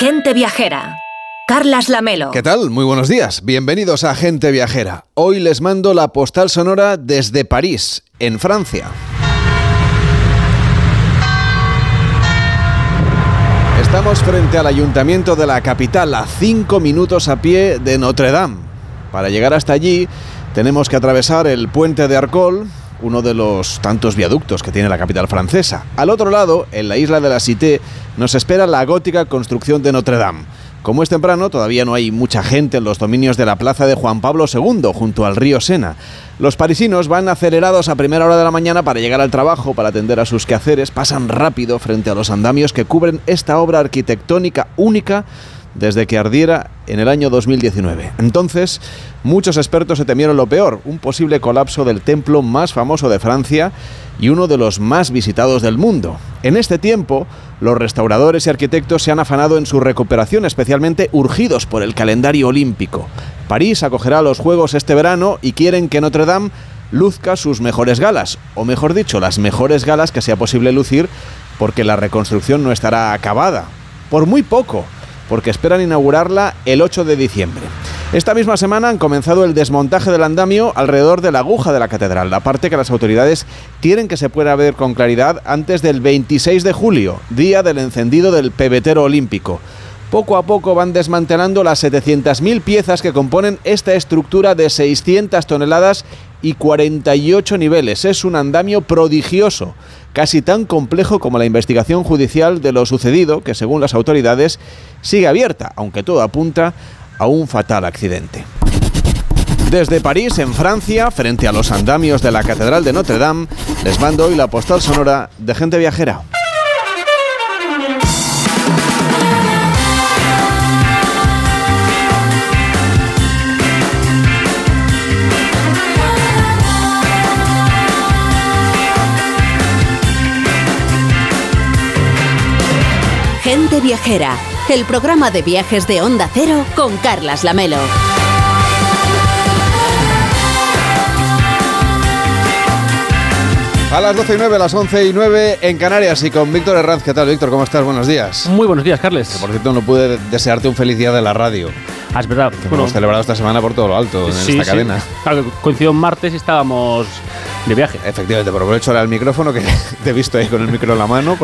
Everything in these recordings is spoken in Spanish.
Gente Viajera. Carlas Lamelo. ¿Qué tal? Muy buenos días. Bienvenidos a Gente Viajera. Hoy les mando la postal sonora desde París, en Francia. Estamos frente al ayuntamiento de la capital, a cinco minutos a pie de Notre Dame. Para llegar hasta allí, tenemos que atravesar el puente de Arcol, uno de los tantos viaductos que tiene la capital francesa. Al otro lado, en la isla de la Cité, nos espera la gótica construcción de Notre Dame. Como es temprano, todavía no hay mucha gente en los dominios de la plaza de Juan Pablo II, junto al río Sena. Los parisinos van acelerados a primera hora de la mañana para llegar al trabajo, para atender a sus quehaceres, pasan rápido frente a los andamios que cubren esta obra arquitectónica única desde que ardiera en el año 2019. Entonces, muchos expertos se temieron lo peor, un posible colapso del templo más famoso de Francia y uno de los más visitados del mundo. En este tiempo, los restauradores y arquitectos se han afanado en su recuperación, especialmente urgidos por el calendario olímpico. París acogerá los Juegos este verano y quieren que Notre Dame luzca sus mejores galas, o mejor dicho, las mejores galas que sea posible lucir, porque la reconstrucción no estará acabada. Por muy poco porque esperan inaugurarla el 8 de diciembre. Esta misma semana han comenzado el desmontaje del andamio alrededor de la aguja de la catedral, la parte que las autoridades quieren que se pueda ver con claridad antes del 26 de julio, día del encendido del pebetero olímpico. Poco a poco van desmantelando las 700.000 piezas que componen esta estructura de 600 toneladas y 48 niveles. Es un andamio prodigioso, casi tan complejo como la investigación judicial de lo sucedido, que según las autoridades sigue abierta, aunque todo apunta a un fatal accidente. Desde París, en Francia, frente a los andamios de la Catedral de Notre Dame, les mando hoy la postal sonora de gente viajera. Gente Viajera, el programa de viajes de Onda Cero con Carlas Lamelo. A las 12 y 9, a las 11 y 9 en Canarias y con Víctor Herranz. ¿Qué tal, Víctor? ¿Cómo estás? Buenos días. Muy buenos días, Carles. por cierto, no pude desearte un feliz día de la radio. Ah, es verdad. Que hemos celebrado esta semana por todo lo alto en esta cadena. Claro, coincidió en martes y estábamos de viaje. Efectivamente, pero aprovecho ahora el micrófono que te he visto ahí con el micro en la mano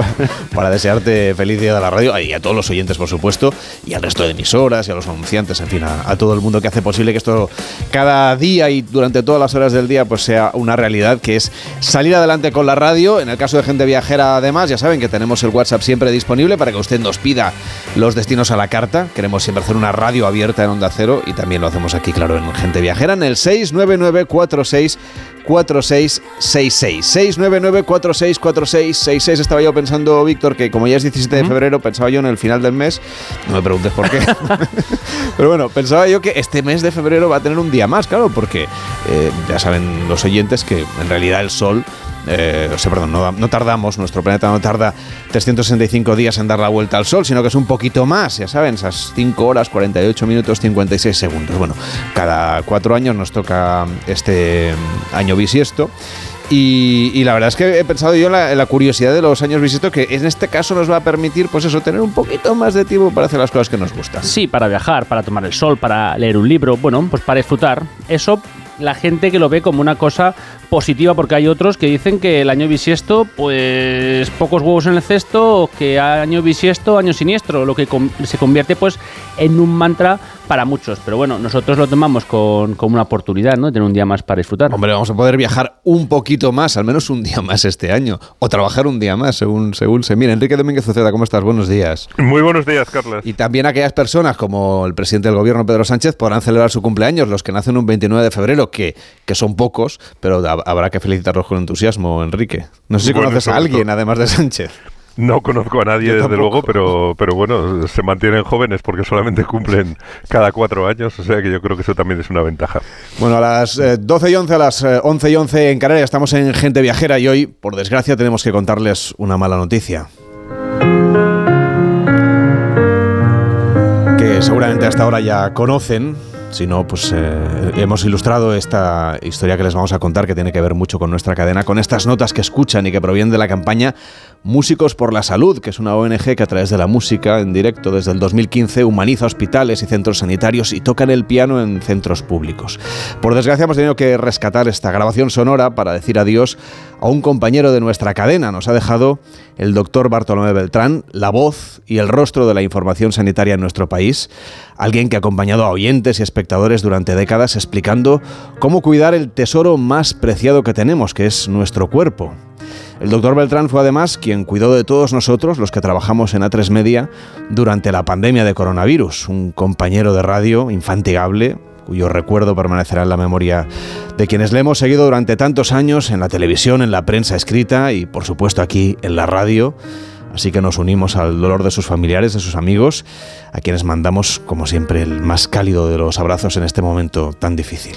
para, desearte feliz día de la radio y a todos los oyentes, por supuesto, y al resto de emisoras y a los anunciantes, en fin, a, todo el mundo que hace posible que esto cada día y durante todas las horas del día pues sea una realidad que es salir adelante con la radio. En el caso de gente viajera, además, ya saben que tenemos el WhatsApp siempre disponible para que usted nos pida los destinos a la carta. Queremos siempre hacer una radio abierta en Onda Cero y también lo hacemos aquí, claro, en Gente Viajera, en el 69946 4666. 699 464666. Estaba yo pensando, Víctor, que como ya es 17 de febrero, pensaba yo en el final del mes. No me preguntes por qué. Pero bueno, pensaba yo que este mes de febrero va a tener un día más, claro, porque eh, ya saben los oyentes que en realidad el sol eh, no, tardamos, nuestro planeta no tarda 365 días en dar la vuelta al Sol, sino que es un poquito más, ya saben, esas 5 horas, 48 minutos, 56 segundos. Bueno, cada cuatro años nos toca este año bisiesto. Y, la verdad es que he pensado yo en la, curiosidad de los años bisiesto que en este caso nos va a permitir, pues eso, tener un poquito más de tiempo para hacer las cosas que nos gustan. Sí, para viajar, para tomar el sol, para leer un libro, bueno, pues para disfrutar. Eso la gente que lo ve como una cosa positiva porque hay otros que dicen que el año bisiesto, pues pocos huevos en el cesto, que año bisiesto, año siniestro, lo que se convierte pues en un mantra para muchos. Pero bueno, nosotros lo tomamos con, como una oportunidad, ¿no? Tener un día más para disfrutar. Hombre, vamos a poder viajar un poquito más, al menos un día más este año, o trabajar un día más, según, según se mire. Enrique Domínguez Zuceda, ¿cómo estás? Buenos días. Muy buenos días, Carlos. Y también aquellas personas como el presidente del gobierno, Pedro Sánchez, podrán celebrar su cumpleaños, los que nacen un 29 de febrero, que, que son pocos, pero habrá que felicitarlos con entusiasmo, Enrique. No sé si conoces a alguien, además de Sánchez. No conozco a nadie, desde luego, pero, pero bueno, se mantienen jóvenes porque solamente cumplen cada cuatro años, o sea que yo creo que eso también es una ventaja. Bueno, a las 12 eh, y 11, a las 11 eh, y 11 en Canarias estamos en Gente Viajera y hoy, por desgracia, tenemos que contarles una mala noticia. Que seguramente hasta ahora ya conocen Si no, pues eh, hemos ilustrado esta historia que les vamos a contar, que tiene que ver mucho con nuestra cadena, con estas notas que escuchan y que provienen de la campaña Músicos por la Salud, que es una ONG que a través de la música en directo desde el 2015 humaniza hospitales y centros sanitarios y tocan el piano en centros públicos. Por desgracia hemos tenido que rescatar esta grabación sonora para decir adiós a un compañero de nuestra cadena. Nos ha dejado el doctor Bartolomé Beltrán, la voz y el rostro de la información sanitaria en nuestro país, alguien que ha acompañado a oyentes y espectadores durante décadas explicando cómo cuidar el tesoro más preciado que tenemos, que es nuestro cuerpo. El doctor Beltrán fue además quien cuidó de todos nosotros, los que trabajamos en A3 Media, durante la pandemia de coronavirus. Un compañero de radio infantigable, cuyo recuerdo permanecerá en la memoria de quienes le hemos seguido durante tantos años en la televisión, en la prensa escrita y por supuesto aquí en la radio. Así que nos unimos al dolor de sus familiares, de sus amigos, a quienes mandamos, como siempre, el más cálido de los abrazos en este momento tan difícil.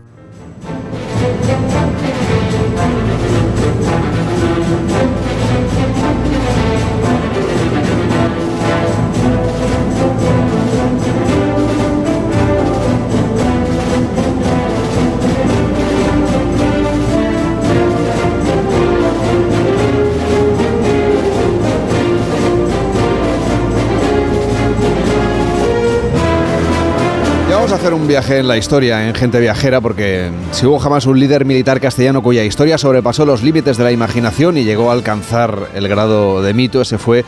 Hacer un viaje en la historia, en gente viajera, porque si hubo jamás un líder militar castellano cuya historia sobrepasó los límites de la imaginación y llegó a alcanzar el grado de mito, ese fue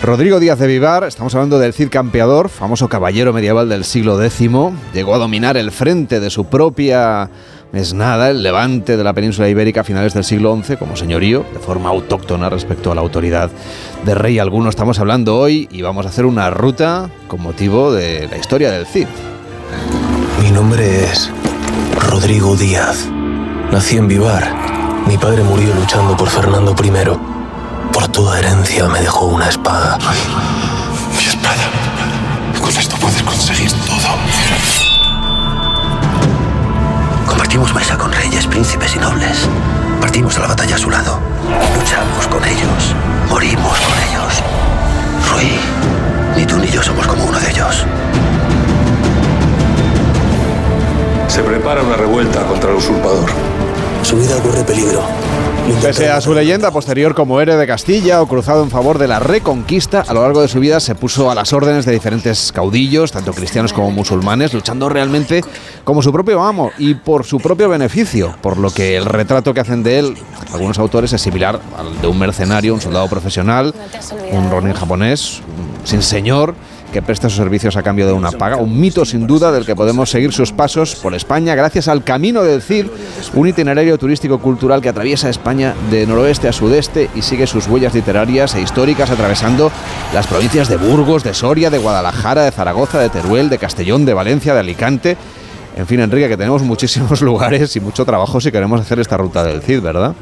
Rodrigo Díaz de Vivar, estamos hablando del Cid Campeador, famoso caballero medieval del siglo X, llegó a dominar el frente de su propia mesnada, el levante de la península ibérica a finales del siglo XI, como señorío, de forma autóctona respecto a la autoridad de rey alguno. Estamos hablando hoy y vamos a hacer una ruta con motivo de la historia del Cid. Mi nombre es Rodrigo Díaz. Nací en Vivar. Mi padre murió luchando por Fernando I. Por toda herencia me dejó una espada. mi espada. Con esto puedes conseguir todo. Compartimos mesa con reyes, príncipes y nobles. Partimos a la batalla a su lado. Luchamos con ellos. Morimos con ellos. Rui, ni tú ni yo somos como uno de ellos. Se prepara una revuelta contra el usurpador. Su vida corre peligro. Pese a su leyenda posterior como héroe de Castilla o cruzado en favor de la reconquista, a lo largo de su vida se puso a las órdenes de diferentes caudillos, tanto cristianos como musulmanes, luchando realmente como su propio amo y por su propio beneficio, por lo que el retrato que hacen de él algunos autores es similar al de un mercenario, un soldado profesional, un ronin japonés, sin señor que presta sus servicios a cambio de una paga. Un mito sin duda del que podemos seguir sus pasos por España gracias al Camino del Cid, un itinerario turístico cultural que atraviesa España de noroeste a sudeste y sigue sus huellas literarias e históricas atravesando las provincias de Burgos, de Soria, de Guadalajara, de Zaragoza, de Teruel, de Castellón, de Valencia, de Alicante. En fin, Enrique, que tenemos muchísimos lugares y mucho trabajo si queremos hacer esta ruta del Cid, ¿verdad?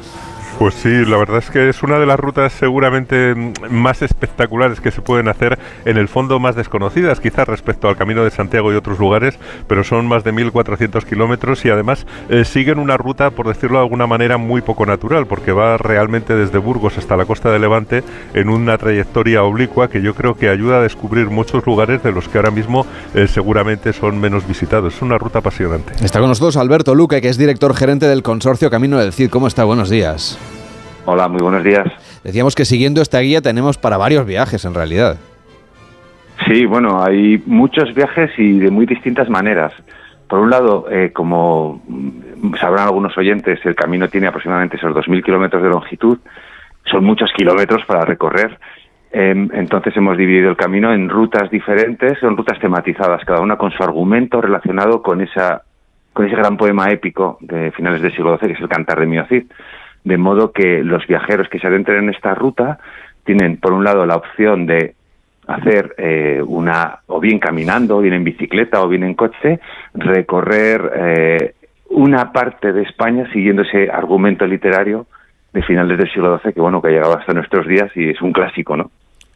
Pues sí, la verdad es que es una de las rutas seguramente más espectaculares que se pueden hacer, en el fondo más desconocidas quizás respecto al Camino de Santiago y otros lugares, pero son más de 1.400 kilómetros y además eh, siguen una ruta, por decirlo de alguna manera, muy poco natural, porque va realmente desde Burgos hasta la costa de Levante en una trayectoria oblicua que yo creo que ayuda a descubrir muchos lugares de los que ahora mismo eh, seguramente son menos visitados. Es una ruta apasionante. Está con nosotros Alberto Luque, que es director gerente del consorcio Camino del Cid. ¿Cómo está? Buenos días. Hola, muy buenos días. Decíamos que siguiendo esta guía tenemos para varios viajes en realidad. Sí, bueno, hay muchos viajes y de muy distintas maneras. Por un lado, eh, como sabrán algunos oyentes, el camino tiene aproximadamente esos 2.000 kilómetros de longitud. Son muchos kilómetros para recorrer. Em, entonces hemos dividido el camino en rutas diferentes, son rutas tematizadas, cada una con su argumento relacionado con esa con ese gran poema épico de finales del siglo XII, que es el Cantar de Miocid de modo que los viajeros que se adentren en esta ruta tienen, por un lado, la opción de hacer eh, una, o bien caminando, o bien en bicicleta, o bien en coche, recorrer eh, una parte de España siguiendo ese argumento literario de finales del siglo XII que bueno que ha llegado hasta nuestros días y es un clásico, ¿no?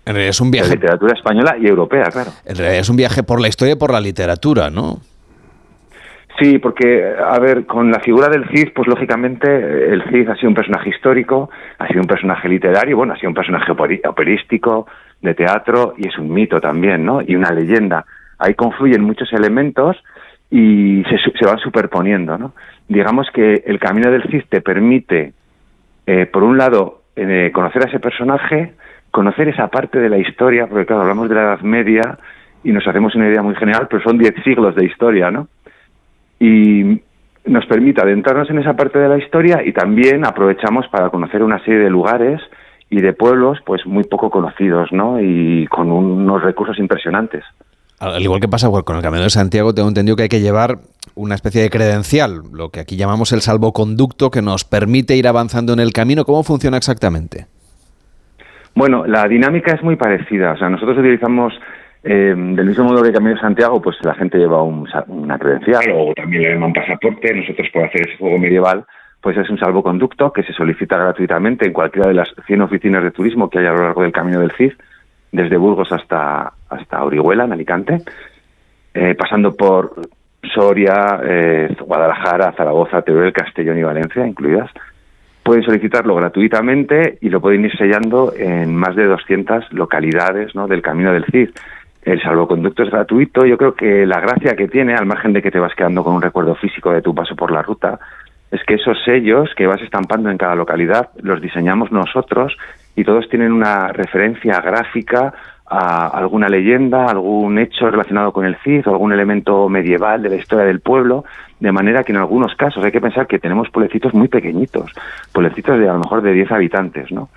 En realidad es un viaje. La literatura española y europea, claro. En realidad es un viaje por la historia y por la literatura, ¿no? Sí, porque, a ver, con la figura del Cid, pues lógicamente el Cid ha sido un personaje histórico, ha sido un personaje literario, bueno, ha sido un personaje operístico, de teatro, y es un mito también, ¿no? Y una leyenda. Ahí confluyen muchos elementos y se, van superponiendo, ¿no? Digamos que el camino del Cid te permite, eh, por un lado, eh, conocer a ese personaje, conocer esa parte de la historia, porque claro, hablamos de la Edad Media y nos hacemos una idea muy general, pero son diez siglos de historia, ¿no? Y nos permite adentrarnos en esa parte de la historia y también aprovechamos para conocer una serie de lugares y de pueblos pues muy poco conocidos, ¿no? Y con unos recursos impresionantes. Al igual que pasa con el Camino de Santiago, tengo entendido que hay que llevar una especie de credencial, lo que aquí llamamos el salvoconducto, que nos permite ir avanzando en el camino. ¿Cómo funciona exactamente? Bueno, la dinámica es muy parecida. O sea, nosotros utilizamos eh, del mismo modo que Camino de Santiago, pues la gente lleva una credencial o también le llaman pasaporte. Nosotros, por hacer ese juego medieval, pues es un salvoconducto que se solicita gratuitamente en cualquiera de las 100 oficinas de turismo que hay a lo largo del Camino del Cid, desde Burgos hasta, hasta Orihuela, en Alicante, eh, pasando por Soria, eh, Guadalajara, Zaragoza, Teruel, Castellón y Valencia incluidas pueden solicitarlo gratuitamente y lo pueden ir sellando en más de 200 localidades ¿no? del Camino del Cid. El salvoconducto es gratuito. Yo creo que la gracia que tiene, al margen de que te vas quedando con un recuerdo físico de tu paso por la ruta, es que esos sellos que vas estampando en cada localidad los diseñamos nosotros y todos tienen una referencia gráfica a alguna leyenda, algún hecho relacionado con el Cid o algún elemento medieval de la historia del pueblo, de manera que en algunos casos hay que pensar que tenemos pueblecitos muy pequeñitos, pueblecitos de a lo mejor de 10 habitantes, ¿no?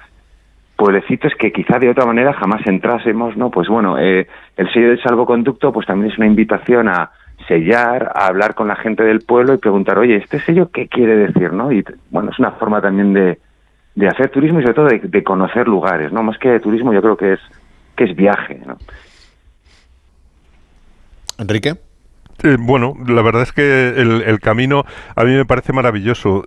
Pueblecitos que quizá de otra manera jamás entrásemos, ¿no? Pues bueno, eh, el sello del salvoconducto pues también es una invitación a sellar, a hablar con la gente del pueblo y preguntar, oye, ¿este sello qué quiere decir, no? Y bueno, es una forma también de, de hacer turismo y sobre todo de, de conocer lugares, ¿no? Más que de turismo yo creo que es que es viaje. ¿no? Enrique. Bueno, la verdad es que el, camino a mí me parece maravilloso.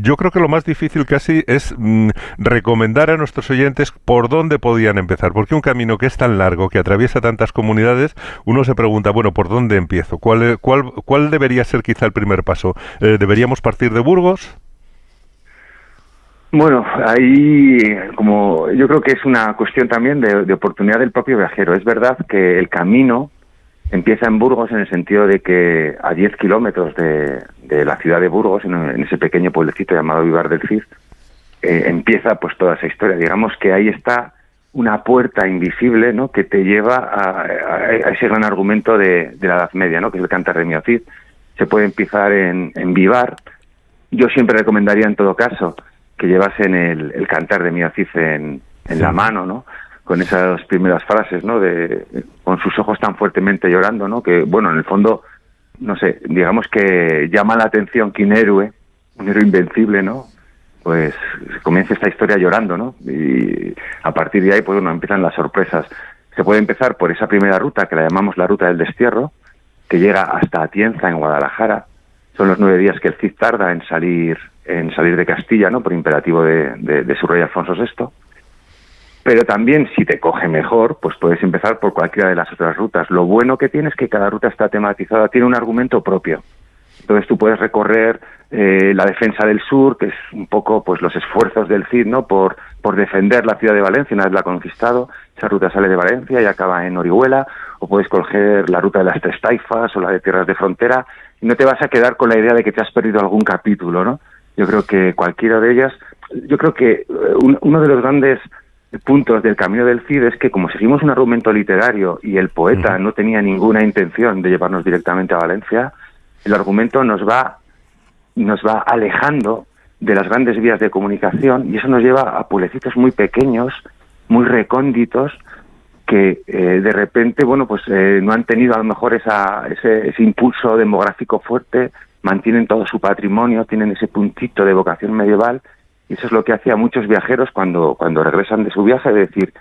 yo creo que lo más difícil casi es mm, recomendar a nuestros oyentes por dónde podían empezar, porque un camino que es tan largo, que atraviesa tantas comunidades, uno se pregunta, bueno, ¿por dónde empiezo? ¿Cuál, cuál, cuál debería ser quizá el primer paso? Eh, ¿Deberíamos partir de Burgos? Bueno, ahí como yo creo que es una cuestión también de, oportunidad del propio viajero. Es verdad que el camino empieza en Burgos en el sentido de que a 10 kilómetros de, la ciudad de Burgos, en, ese pequeño pueblecito llamado Vivar del Cid, eh, empieza pues toda esa historia. Digamos que ahí está una puerta invisible ¿no? que te lleva a, ese gran argumento de, la Edad Media, ¿no? que es el Cantar de Miocid. Se puede empezar en, en Vivar. Yo siempre recomendaría en todo caso que llevasen el, el cantar de Miocid en, en la mano, ¿no? Con esas primeras frases, ¿no? De, con sus ojos tan fuertemente llorando, ¿no? Que, bueno, en el fondo, no sé, digamos que llama la atención que un héroe, un héroe invencible, ¿no? Pues comienza esta historia llorando, ¿no? Y a partir de ahí, pues bueno, empiezan las sorpresas. Se puede empezar por esa primera ruta, que la llamamos la ruta del destierro, que llega hasta Atienza, en Guadalajara. Son los nueve días que el Cid tarda en salir en salir de Castilla, ¿no? Por imperativo de, su rey Alfonso VI. Pero también, si te coge mejor, pues puedes empezar por cualquiera de las otras rutas. Lo bueno que tiene es que cada ruta está tematizada, tiene un argumento propio. Entonces tú puedes recorrer eh, la defensa del sur, que es un poco pues los esfuerzos del Cid, ¿no? Por, por defender la ciudad de Valencia una vez la ha conquistado. Esa ruta sale de Valencia y acaba en Orihuela. O puedes coger la ruta de las Tres Taifas o la de Tierras de Frontera. Y no te vas a quedar con la idea de que te has perdido algún capítulo, ¿no? Yo creo que cualquiera de ellas, yo creo que eh, uno de los grandes puntos del Camino del Cid es que como seguimos un argumento literario y el poeta no tenía ninguna intención de llevarnos directamente a Valencia, el argumento nos va nos va alejando de las grandes vías de comunicación y eso nos lleva a pueblecitos muy pequeños, muy recónditos, que eh, de repente, bueno, pues eh, no han tenido a lo mejor esa, ese, ese impulso demográfico fuerte mantienen todo su patrimonio, tienen ese puntito de vocación medieval, y eso es lo que hacía muchos viajeros cuando, cuando regresan de su viaje, de decir,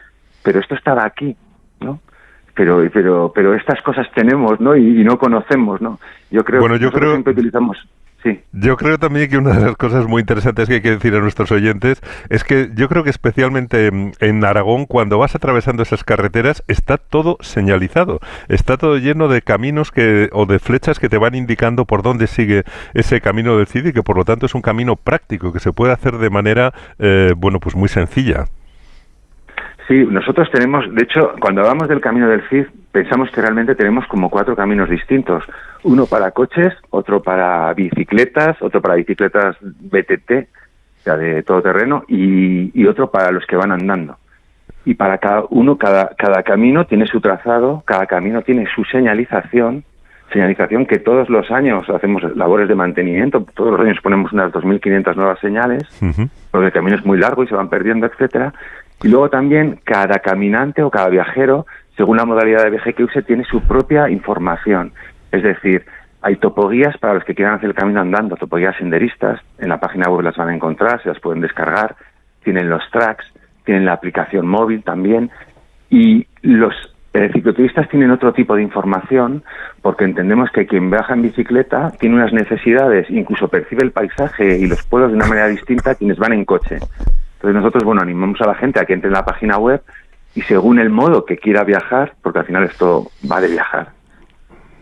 pero esto estaba aquí, ¿no? Pero, pero, pero estas cosas tenemos, ¿no? Y, no conocemos, ¿no? Yo creo bueno, yo creo... siempre utilizamos Yo creo también que una de las cosas muy interesantes que hay que decir a nuestros oyentes es que yo creo que especialmente en Aragón, cuando vas atravesando esas carreteras, está todo señalizado. Está todo lleno de caminos que, o de flechas que te van indicando por dónde sigue ese camino del CID y que por lo tanto es un camino práctico que se puede hacer de manera, eh, bueno, pues muy sencilla. Sí, nosotros tenemos, de hecho, cuando hablamos del camino del CID, pensamos que realmente tenemos como cuatro caminos distintos. Uno para coches, otro para bicicletas, otro para bicicletas BTT, o sea, de todo terreno, y, otro para los que van andando. Y para cada uno, cada, cada camino tiene su trazado, cada camino tiene su señalización, señalización que todos los años hacemos labores de mantenimiento, todos los años ponemos unas 2.500 nuevas señales, porque el camino es muy largo y se van perdiendo, etcétera, y luego también cada caminante o cada viajero, según la modalidad de viaje que use, tiene su propia información. Es decir, hay topoguías para los que quieran hacer el camino andando, topoguías senderistas. En la página web las van a encontrar, se las pueden descargar. Tienen los tracks, tienen la aplicación móvil también. Y los eh, cicloturistas tienen otro tipo de información porque entendemos que quien viaja en bicicleta tiene unas necesidades, incluso percibe el paisaje y los pueblos de una manera distinta a quienes van en coche. Entonces nosotros, bueno, animamos a la gente a que entre en la página web y según el modo que quiera viajar, porque al final esto va de viajar,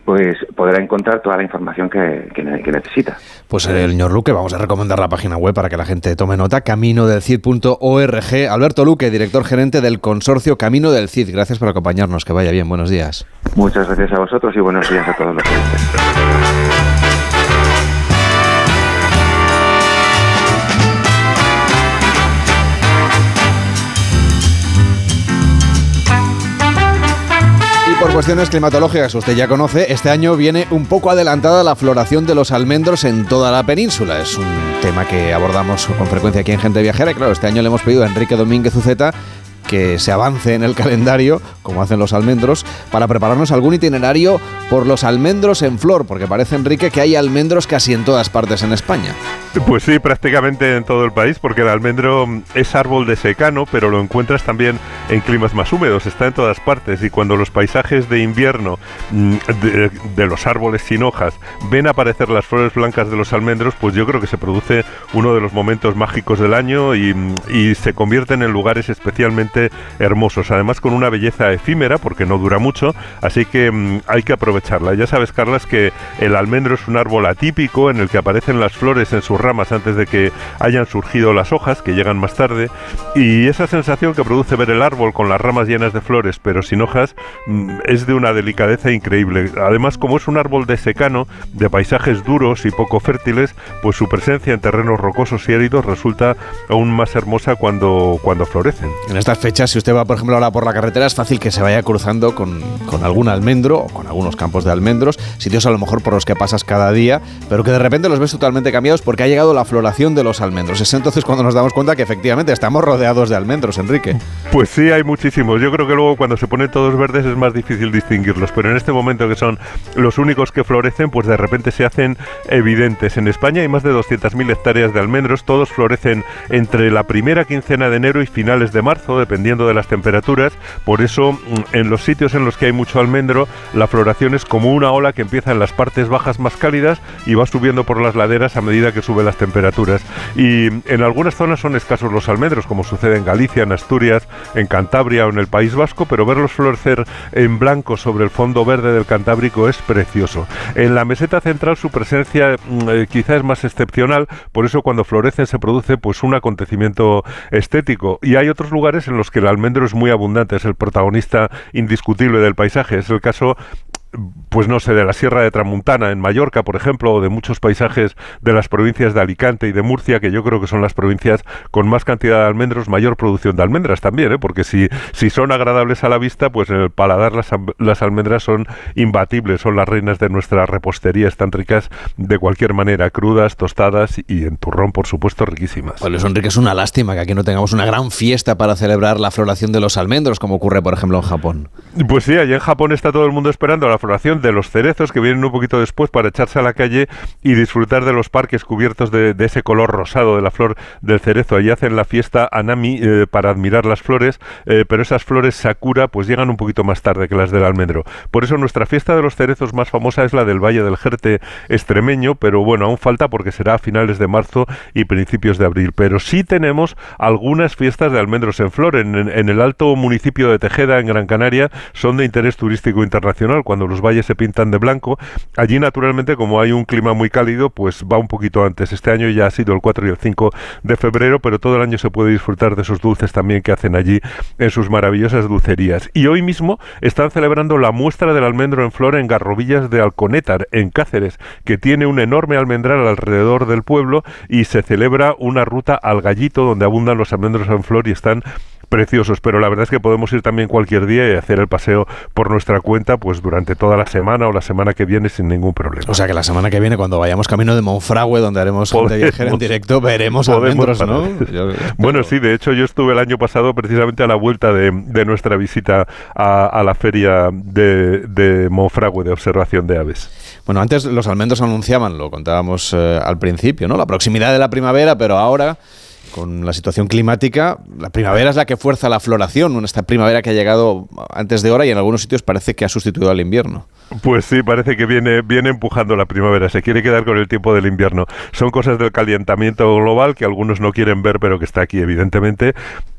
pues podrá encontrar toda la información que, necesita. Pues el señor Luque, vamos a recomendar la página web para que la gente tome nota, caminodelcid.org. Alberto Luque, director gerente del consorcio Camino del Cid, gracias por acompañarnos, que vaya bien, buenos días. Muchas gracias a vosotros y buenos días a todos los oyentes. Por cuestiones climatológicas, usted ya conoce, este año viene un poco adelantada la floración de los almendros en toda la península. Es un tema que abordamos con frecuencia aquí en Gente Viajera. Y claro, este año le hemos pedido a Enrique Domínguez Uceta que se avance en el calendario, como hacen los almendros, para prepararnos algún itinerario por los almendros en flor, porque parece, Enrique, que hay almendros casi en todas partes en España. Pues sí, prácticamente en todo el país, porque el almendro es árbol de secano, pero lo encuentras también en climas más húmedos, está en todas partes, y cuando los paisajes de invierno mm, de, los árboles sin hojas ven aparecer las flores blancas de los almendros, pues yo creo que se produce uno de los momentos mágicos del año y, y se convierten en lugares especialmente hermosos, además con una belleza efímera porque no dura mucho, así que mm, hay que aprovecharla. Ya sabes, Carlas, que el almendro es un árbol atípico en el que aparecen las flores en sus ramas antes de que hayan surgido las hojas, que llegan más tarde, y esa sensación que produce ver el árbol con las ramas llenas de flores pero sin hojas mm, es de una delicadeza increíble. Además, como es un árbol de secano, de paisajes duros y poco fértiles, pues su presencia en terrenos rocosos y áridos resulta aún más hermosa cuando, cuando florecen. En estas si usted va, por ejemplo, ahora por la carretera, es fácil que se vaya cruzando con, con, algún almendro o con algunos campos de almendros, sitios a lo mejor por los que pasas cada día, pero que de repente los ves totalmente cambiados porque ha llegado la floración de los almendros. Es entonces cuando nos damos cuenta que efectivamente estamos rodeados de almendros, Enrique. Pues sí, hay muchísimos. Yo creo que luego cuando se ponen todos verdes es más difícil distinguirlos, pero en este momento que son los únicos que florecen, pues de repente se hacen evidentes. En España hay más de 200.000 hectáreas de almendros, todos florecen entre la primera quincena de enero y finales de marzo, dependiendo de las temperaturas. Por eso, mm, en los sitios en los que hay mucho almendro, la floración es como una ola que empieza en las partes bajas más cálidas y va subiendo por las laderas a medida que suben las temperaturas. Y en algunas zonas son escasos los almendros, como sucede en Galicia, en Asturias, en Cantabria o en el País Vasco, pero verlos florecer en blanco sobre el fondo verde del Cantábrico es precioso. En la meseta central su presencia mm, eh, quizá es más excepcional, por eso cuando florecen se produce pues un acontecimiento estético. Y hay otros lugares en los que el almendro es muy abundante, es el protagonista indiscutible del paisaje. Es el caso pues no sé, de la Sierra de Tramuntana en Mallorca, por ejemplo, o de muchos paisajes de las provincias de Alicante y de Murcia, que yo creo que son las provincias con más cantidad de almendros, mayor producción de almendras también, ¿eh? porque si, si son agradables a la vista, pues en el paladar las, las almendras son imbatibles, son las reinas de nuestra repostería, están ricas de cualquier manera, crudas, tostadas y en turrón, por supuesto, riquísimas. Pues Enrique, es una lástima que aquí no tengamos una gran fiesta para celebrar la floración de los almendros, como ocurre, por ejemplo, en Japón. Pues sí, allí en Japón está todo el mundo esperando la floración de los cerezos que vienen un poquito después para echarse a la calle y disfrutar de los parques cubiertos de, ese color rosado de la flor del cerezo. Allí hacen la fiesta Anami eh, para admirar las flores, eh, pero esas flores Sakura pues llegan un poquito más tarde que las del almendro. Por eso nuestra fiesta de los cerezos más famosa es la del Valle del Jerte extremeño, pero bueno, aún falta porque será a finales de marzo y principios de abril. Pero sí tenemos algunas fiestas de almendros en flor. En, el alto municipio de Tejeda, en Gran Canaria, son de interés turístico internacional. Cuando valles se pintan de blanco, allí naturalmente como hay un clima muy cálido, pues va un poquito antes. Este año ya ha sido el 4 y el 5 de febrero, pero todo el año se puede disfrutar de esos dulces también que hacen allí en sus maravillosas dulcerías. Y hoy mismo están celebrando la muestra del almendro en flor en Garrobillas de Alconétar, en Cáceres, que tiene un enorme almendral alrededor del pueblo y se celebra una ruta al gallito donde abundan los almendros en flor y están preciosos, pero la verdad es que podemos ir también cualquier día y hacer el paseo por nuestra cuenta, pues durante toda la semana o la semana que viene sin ningún problema. O sea que la semana que viene, cuando vayamos camino de Monfragüe, donde haremos gente viajera en directo, veremos almendros, ¿no? bueno, sí, de hecho yo estuve el año pasado precisamente a la vuelta de, nuestra visita a, la feria de, de Monfragüe de observación de aves. Bueno, antes los almendros anunciaban, lo contábamos eh, al principio, ¿no? La proximidad de la primavera, pero ahora con la situación climática, la primavera es la que fuerza la floración, esta primavera que ha llegado antes de hora y en algunos sitios parece que ha sustituido al invierno. Pues sí, parece que viene, viene empujando la primavera, se quiere quedar con el tiempo del invierno. Son cosas del calentamiento global que algunos no quieren ver, pero que está aquí evidentemente.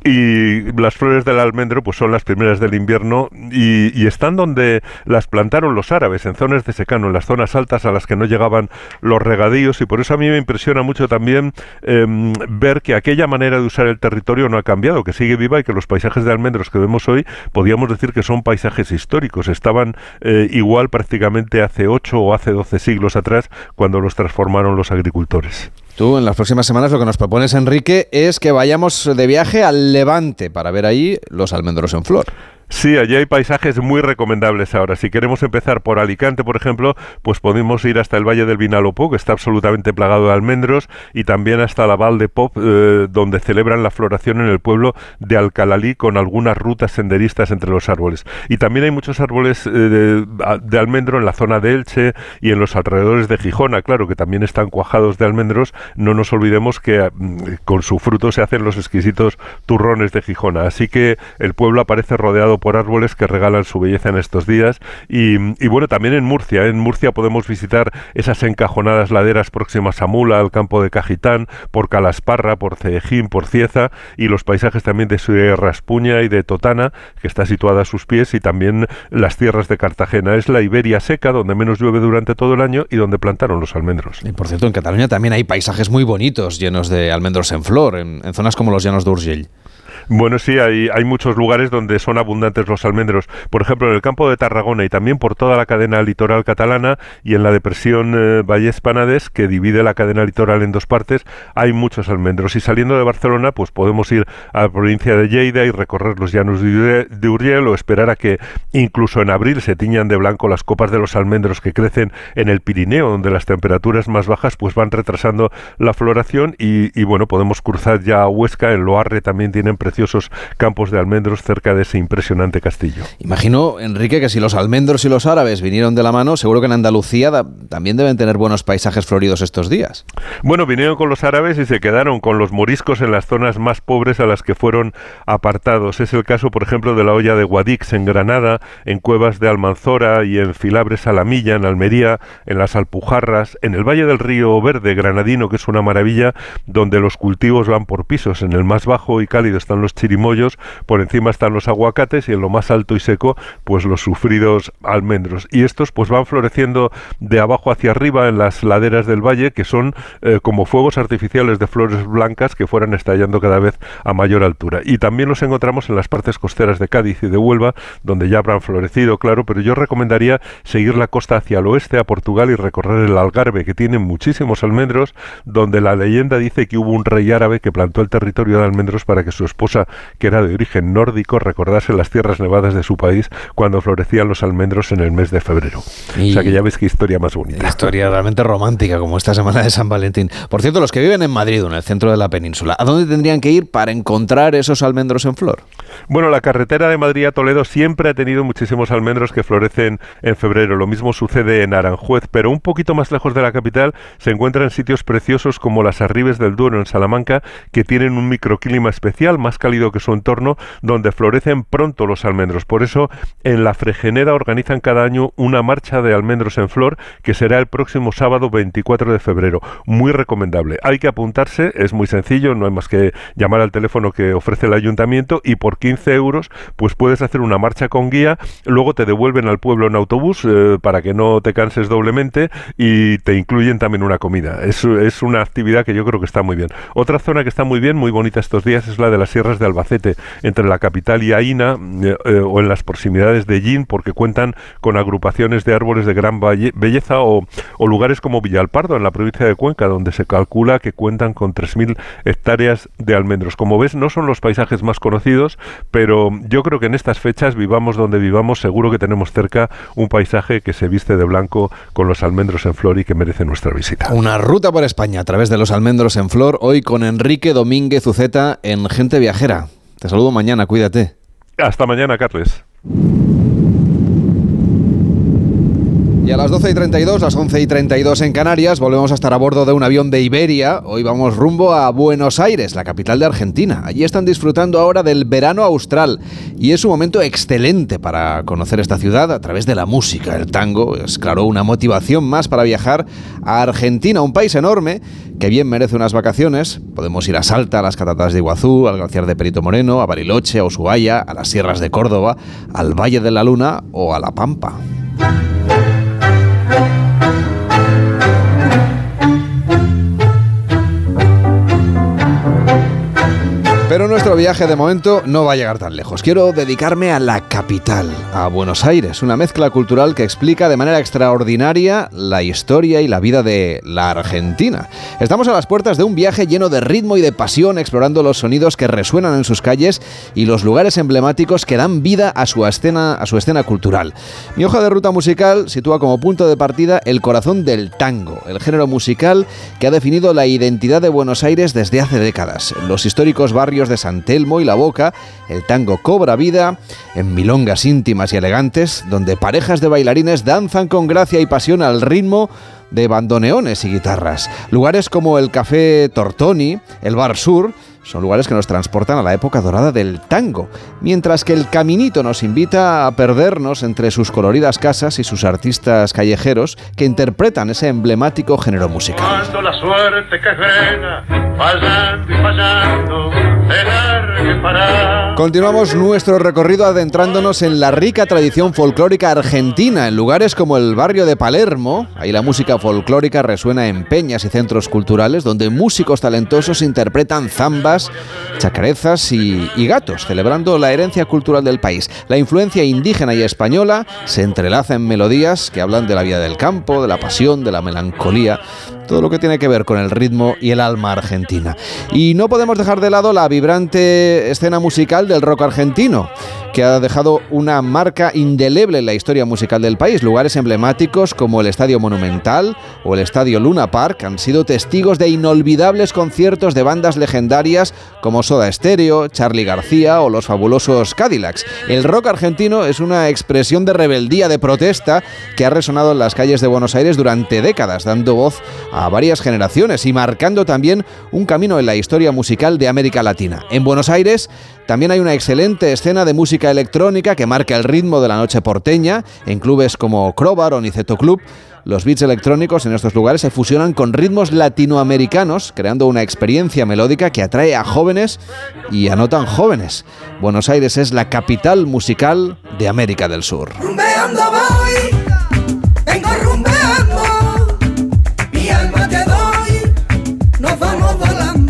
Y las flores del almendro pues son las primeras del invierno y, están donde las plantaron los árabes, en zonas de secano, en las zonas altas a las que no llegaban los regadíos y por eso a mí me impresiona mucho también em, ver que aquella manera de usar el territorio no ha cambiado, que sigue viva y que los paisajes de almendros que vemos hoy podríamos decir que son paisajes históricos, estaban eh, igual prácticamente hace 8 o hace 12 siglos atrás cuando los transformaron los agricultores. Tú en las próximas semanas lo que nos propones, Enrique, es que vayamos de viaje al Levante para ver ahí los almendros en flor. Sí, allí hay paisajes muy recomendables ahora. Si queremos empezar por Alicante, por ejemplo, pues podemos ir hasta el Valle del Vinalopó, que está absolutamente plagado de almendros, y también hasta la Val de Pop, eh, donde celebran la floración en el pueblo de Alcalalí con algunas rutas senderistas entre los árboles. Y también hay muchos árboles eh, de, almendro en la zona de Elche y en los alrededores de Gijona, claro, que también están cuajados de almendros. No nos olvidemos que mm, con su fruto se hacen los exquisitos turrones de Gijona. Así que el pueblo aparece rodeado por árboles que regalan su belleza en estos días. Y, bueno, también en Murcia. En Murcia podemos visitar esas encajonadas laderas próximas a Mula, al campo de Cajitán, por Calasparra, por Ceejín, por Cieza y los paisajes también de Sierra Espuña y de Totana, que está situada a sus pies, y también las tierras de Cartagena. Es la Iberia seca, donde menos llueve durante todo el año y donde plantaron los almendros. Y por cierto, en Cataluña también hay paisajes muy bonitos, llenos de almendros en flor, en, en zonas como los llanos de Urgell. Bueno, sí, hay, hay muchos lugares donde son abundantes los almendros. Por ejemplo, en el campo de Tarragona y también por toda la cadena litoral catalana y en la depresión eh, Valles Panades, que divide la cadena litoral en dos partes, hay muchos almendros. Y saliendo de Barcelona, pues podemos ir a la provincia de Lleida y recorrer los llanos de, Uriel o esperar a que incluso en abril se tiñan de blanco las copas de los almendros que crecen en el Pirineo, donde las temperaturas más bajas pues van retrasando la floración y, y bueno, podemos cruzar ya a Huesca, en Loarre también tienen precios campos de almendros cerca de ese impresionante castillo. Imagino, Enrique, que si los almendros y los árabes vinieron de la mano, seguro que en Andalucía también deben tener buenos paisajes floridos estos días. Bueno, vinieron con los árabes y se quedaron con los moriscos en las zonas más pobres a las que fueron apartados. Es el caso, por ejemplo, de la olla de Guadix en Granada, en Cuevas de Almanzora y en Filabres Alamilla, en Almería, en las Alpujarras, en el Valle del Río Verde granadino, que es una maravilla, donde los cultivos van por pisos. En el más bajo y cálido están los chirimoyos, por encima están los aguacates y en lo más alto y seco, pues los sufridos almendros. Y estos pues van floreciendo de abajo hacia arriba en las laderas del valle, que son eh, como fuegos artificiales de flores blancas que fueran estallando cada vez a mayor altura. Y también los encontramos en las partes costeras de Cádiz y de Huelva, donde ya habrán florecido, claro, pero yo recomendaría seguir la costa hacia el oeste a Portugal y recorrer el Algarve, que tiene muchísimos almendros, donde la leyenda dice que hubo un rey árabe que plantó el territorio de almendros para que su esposa esposa, que era de origen nórdico, recordase las tierras nevadas de su país cuando florecían los almendros en el mes de febrero. o sea que ya ves qué historia más bonita. Historia realmente romántica, como esta semana de San Valentín. Por cierto, los que viven en Madrid, en el centro de la península, ¿a dónde tendrían que ir para encontrar esos almendros en flor? Bueno, la carretera de Madrid a Toledo siempre ha tenido muchísimos almendros que florecen en febrero. Lo mismo sucede en Aranjuez, pero un poquito más lejos de la capital se encuentran sitios preciosos como las Arribes del Duero en Salamanca, que tienen un microclima especial, más cálido que su entorno, donde florecen pronto los almendros. Por eso, en la Fregeneda organizan cada año una marcha de almendros en flor, que será el próximo sábado 24 de febrero. Muy recomendable. Hay que apuntarse, es muy sencillo, no hay más que llamar al teléfono que ofrece el ayuntamiento y por 15 euros, pues puedes hacer una marcha con guía, luego te devuelven al pueblo en autobús eh, para que no te canses doblemente y te incluyen también una comida. Es, es una actividad que yo creo que está muy bien. Otra zona que está muy bien, muy bonita estos días, es la de las de Albacete, entre la capital y Aina, eh, eh, o en las proximidades de Gin, porque cuentan con agrupaciones de árboles de gran belleza, o, o lugares como Villalpardo, en la provincia de Cuenca, donde se calcula que cuentan con 3.000 hectáreas de almendros. Como ves, no son los paisajes más conocidos, pero yo creo que en estas fechas, vivamos donde vivamos, seguro que tenemos cerca un paisaje que se viste de blanco con los almendros en flor y que merece nuestra visita. Una ruta por España a través de los almendros en flor, hoy con Enrique Domínguez Uceta en Gente Viajera. Te saludo mañana, cuídate. Hasta mañana, Carles. Y a las 12 y 32, las 11 y 32 en Canarias, volvemos a estar a bordo de un avión de Iberia. Hoy vamos rumbo a Buenos Aires, la capital de Argentina. Allí están disfrutando ahora del verano austral y es un momento excelente para conocer esta ciudad a través de la música. El tango es, claro, una motivación más para viajar a Argentina, un país enorme que bien merece unas vacaciones. Podemos ir a Salta, a las cataratas de Iguazú, al glaciar de Perito Moreno, a Bariloche, a Ushuaia, a las sierras de Córdoba, al Valle de la Luna o a La Pampa. Pero nuestro viaje de momento no va a llegar tan lejos. Quiero dedicarme a la capital, a Buenos Aires, una mezcla cultural que explica de manera extraordinaria la historia y la vida de la Argentina. Estamos a las puertas de un viaje lleno de ritmo y de pasión, explorando los sonidos que resuenan en sus calles y los lugares emblemáticos que dan vida a su escena, a su escena cultural. Mi hoja de ruta musical sitúa como punto de partida el corazón del tango, el género musical que ha definido la identidad de Buenos Aires desde hace décadas. Los históricos barrios de San Telmo y La Boca, el tango cobra vida en milongas íntimas y elegantes, donde parejas de bailarines danzan con gracia y pasión al ritmo de bandoneones y guitarras. Lugares como el Café Tortoni, el Bar Sur, son lugares que nos transportan a la época dorada del tango, mientras que el caminito nos invita a perdernos entre sus coloridas casas y sus artistas callejeros que interpretan ese emblemático género musical. Continuamos nuestro recorrido adentrándonos en la rica tradición folclórica argentina, en lugares como el barrio de Palermo. Ahí la música folclórica resuena en peñas y centros culturales donde músicos talentosos interpretan zambas, chacarezas y, gatos, celebrando la herencia cultural del país. La influencia indígena y española se entrelaza en melodías que hablan de la vida del campo, de la pasión, de la melancolía, todo lo que tiene que ver con el ritmo y el alma argentina. Y no podemos dejar de lado la vibrante escena musical del rock argentino, que ha dejado una marca indeleble en la historia musical del país. Lugares emblemáticos como el Estadio Monumental o el Estadio Luna Park han sido testigos de inolvidables conciertos de bandas legendarias como Soda Stereo, Charlie García o los fabulosos Cadillacs. El rock argentino es una expresión de rebeldía, de protesta, que ha resonado en las calles de Buenos Aires durante décadas, dando voz a varias generaciones y marcando también un camino en la historia musical de América Latina. En Buenos Aires también hay una excelente escena de música electrónica que marca el ritmo de la noche porteña en clubes como Crobar o Niceto Club. Los beats electrónicos en estos lugares se fusionan con ritmos latinoamericanos, creando una experiencia melódica que atrae a jóvenes y a no tan jóvenes. Buenos Aires es la capital musical de América del Sur.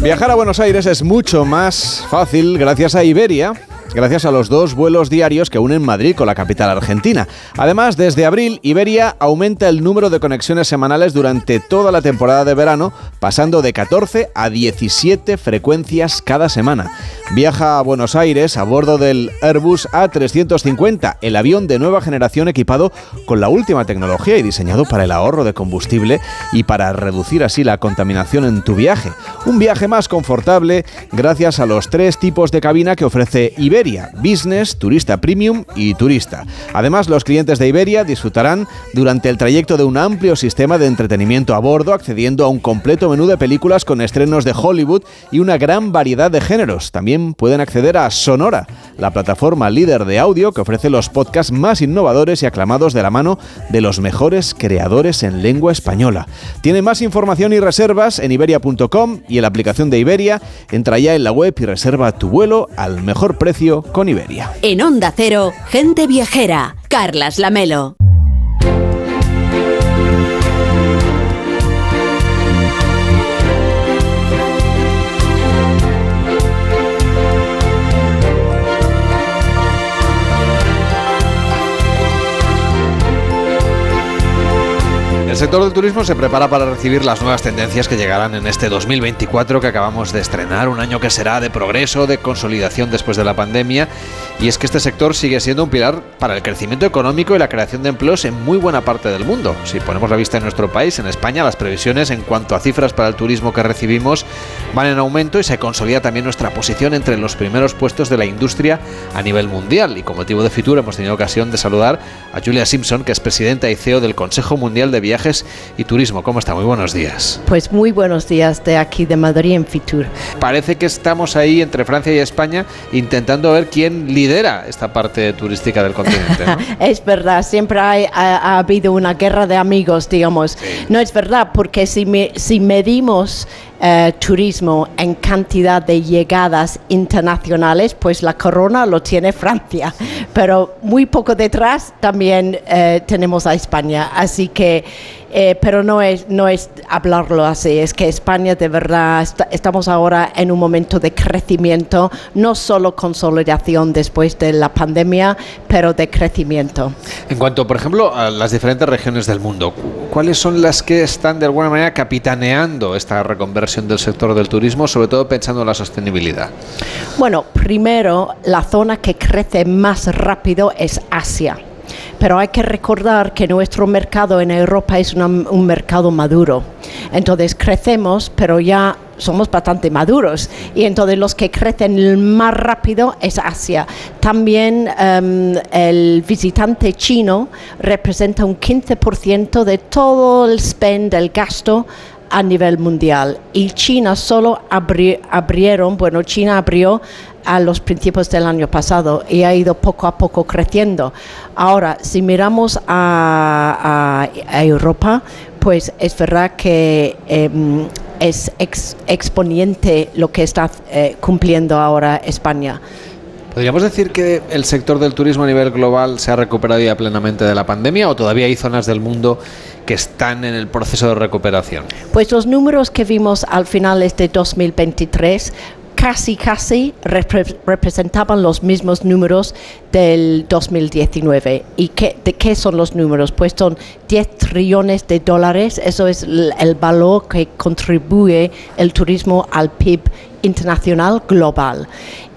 Viajar a Buenos Aires es mucho más fácil gracias a Iberia gracias a los dos vuelos diarios que unen Madrid con la capital argentina. Además, desde abril, Iberia aumenta el número de conexiones semanales durante toda la temporada de verano, pasando de 14 a 17 frecuencias cada semana. Viaja a Buenos Aires a bordo del Airbus A350, el avión de nueva generación equipado con la última tecnología y diseñado para el ahorro de combustible y para reducir así la contaminación en tu viaje. Un viaje más confortable gracias a los tres tipos de cabina que ofrece Iberia, Business, Turista Premium y Turista. Además, los clientes de Iberia disfrutarán durante el trayecto de un amplio sistema de entretenimiento a bordo, accediendo a un completo menú de películas con estrenos de Hollywood y una gran variedad de géneros. También pueden acceder a Sonora, la plataforma líder de audio que ofrece los podcasts más innovadores y aclamados de la mano de los mejores creadores en lengua española. Tiene más información y reservas en iberia.com y en la aplicación de Iberia. Entra ya en la web y reserva tu vuelo al mejor precio con Iberia. En Onda Cero, gente viajera. Carlas Lamelo. El sector del turismo se prepara para recibir las nuevas tendencias que llegarán en este 2024 que acabamos de estrenar, un año que será de progreso, de consolidación después de la pandemia, y es que este sector sigue siendo un pilar para el crecimiento económico y la creación de empleos en muy buena parte del mundo. Si ponemos la vista en nuestro país, en España, las previsiones en cuanto a cifras para el turismo que recibimos van en aumento y se consolida también nuestra posición entre los primeros puestos de la industria a nivel mundial. Y con motivo de Fitur hemos tenido ocasión de saludar a Julia Simpson, que es presidenta y CEO del Consejo Mundial de Viajes y Turismo. ¿Cómo está? Muy buenos días. Pues muy buenos días de aquí de Madrid en Fitur. Parece que estamos ahí entre Francia y España intentando ver quién lidera esta parte turística del continente. ¿no? es verdad, siempre hay, ha, ha, habido una guerra de amigos, digamos. Sí. No es verdad, porque si, me, si medimos eh, turismo en cantidad de llegadas internacionales, pues la corona lo tiene Francia, pero muy poco detrás también eh, tenemos a España, así que, eh, pero no es, no es hablarlo así, es que España de verdad está, estamos ahora en un momento de crecimiento, no solo consolidación después de la pandemia, pero de crecimiento. En cuanto, por ejemplo, a las diferentes regiones del mundo, ¿cuáles son las que están de alguna manera capitaneando esta reconversión? del sector del turismo, sobre todo pensando en la sostenibilidad? Bueno, primero, la zona que crece más rápido es Asia. Pero hay que recordar que nuestro mercado en Europa es una, un mercado maduro. Entonces crecemos, pero ya somos bastante maduros y entonces los que crecen más rápido es Asia. También um, el visitante chino representa un 15% de todo el spend, el gasto a nivel mundial y China solo abri abrieron, bueno, China abrió a los principios del año pasado y ha ido poco a poco creciendo. Ahora, si miramos a, a, a Europa, pues es verdad que eh, es ex exponiente lo que está eh, cumpliendo ahora España. ¿Podríamos decir que el sector del turismo a nivel global se ha recuperado ya plenamente de la pandemia o todavía hay zonas del mundo que están en el proceso de recuperación? Pues los números que vimos al finales de 2023 casi, casi repre representaban los mismos números del 2019. ¿Y qué, de qué son los números? Pues son 10 trillones de dólares, eso es el valor que contribuye el turismo al PIB internacional global.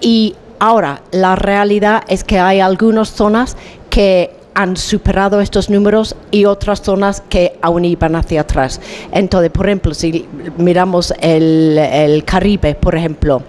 Y ahora, la realidad es que hay algunas zonas que han superado estos números y otras zonas que aún iban hacia atrás. Entonces, por ejemplo, si miramos el, Caribe, por ejemplo,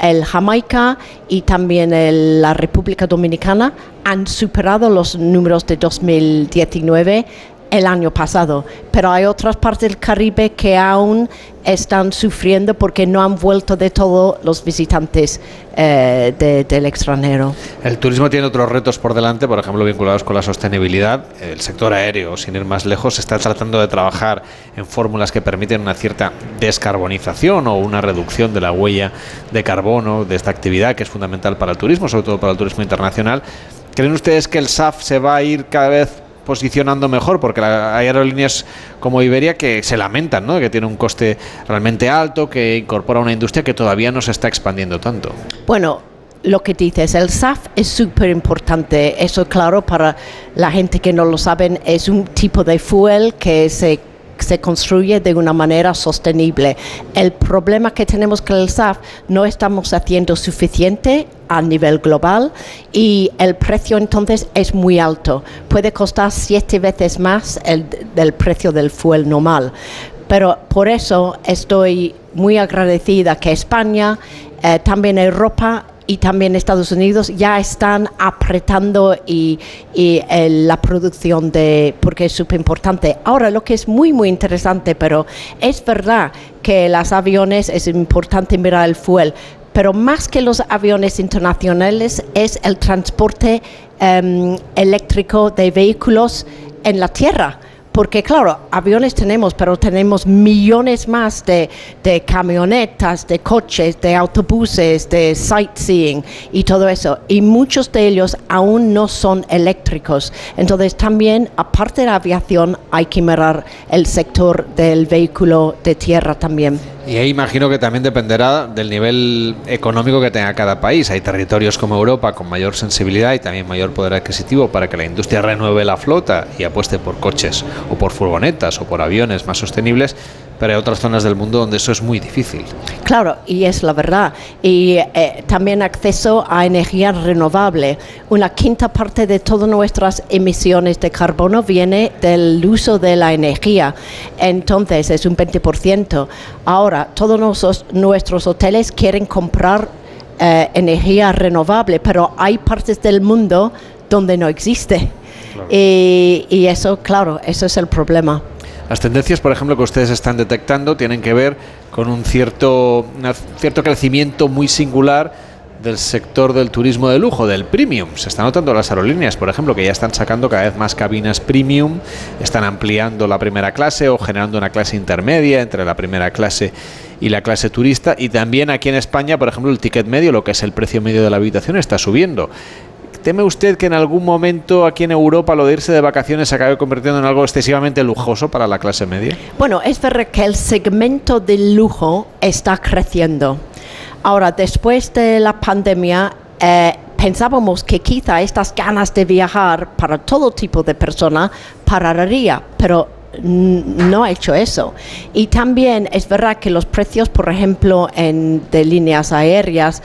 el Jamaica y también el, la República Dominicana han superado los números de 2019 el año pasado, pero hay otras partes del Caribe que aún están sufriendo porque no han vuelto de todo los visitantes eh, de, del extranjero. El turismo tiene otros retos por delante, por ejemplo, vinculados con la sostenibilidad. El sector aéreo, sin ir más lejos, está tratando de trabajar en fórmulas que permiten una cierta descarbonización o una reducción de la huella de carbono de esta actividad que es fundamental para el turismo, sobre todo para el turismo internacional. ¿Creen ustedes que el SAF se va a ir cada vez posicionando mejor, porque hay aerolíneas como Iberia que se lamentan, ¿no? que tiene un coste realmente alto, que incorpora una industria que todavía no se está expandiendo tanto. Bueno, lo que dices, el SAF es súper importante. Eso, claro, para la gente que no lo saben, es un tipo de fuel que se se construye de una manera sostenible. El problema que tenemos con el SAF no estamos haciendo suficiente a nivel global y el precio entonces es muy alto. Puede costar siete veces más el, del precio del fuel normal. Pero por eso estoy muy agradecida que España, eh, también Europa y también Estados Unidos ya están apretando y, la producción de, porque es súper importante. Ahora, lo que es muy, muy interesante, pero es verdad que los aviones es importante mirar el fuel, pero más que los aviones internacionales es el transporte em, eléctrico de vehículos en la tierra porque claro, aviones tenemos, pero tenemos millones más de, camionetas, de coches, de autobuses, de sightseeing y todo eso. Y muchos de ellos aún no son eléctricos. Entonces también, aparte de la aviación, hay que mirar el sector del vehículo de tierra también. Y ahí imagino que también dependerá del nivel económico que tenga cada país. Hay territorios como Europa con mayor sensibilidad y también mayor poder adquisitivo para que la industria renueve la flota y apueste por coches o por furgonetas o por aviones más sostenibles pero hay otras zonas del mundo donde eso es muy difícil. Claro, y es la verdad. Y eh, también acceso a energía renovable. Una quinta parte de todas nuestras emisiones de carbono viene del uso de la energía. Entonces es un 20%. Ahora, todos nuestros hoteles quieren comprar eh, energía renovable, pero hay partes del mundo donde no existe. Y, y eso, claro, eso es el problema. Las tendencias, por ejemplo, que ustedes están detectando tienen que ver con un cierto, un cierto crecimiento muy singular del sector del turismo de lujo, del premium. Se está notando las aerolíneas, por ejemplo, que ya están sacando cada vez más cabinas premium, están ampliando la primera clase o generando una clase intermedia entre la primera clase y la clase turista. Y también aquí en España, por ejemplo, el ticket medio, lo que es el precio medio de la habitación, está subiendo. ¿Teme usted que en algún momento aquí en Europa lo de irse de vacaciones se acabe convirtiendo en algo excesivamente lujoso para la clase media? Bueno, es verdad que el segmento del lujo está creciendo. Ahora, después de la pandemia, eh, pensábamos que quizá estas ganas de viajar para todo tipo de personas pararía, pero no ha hecho eso. Y también es verdad que los precios, por ejemplo, en, de líneas aéreas,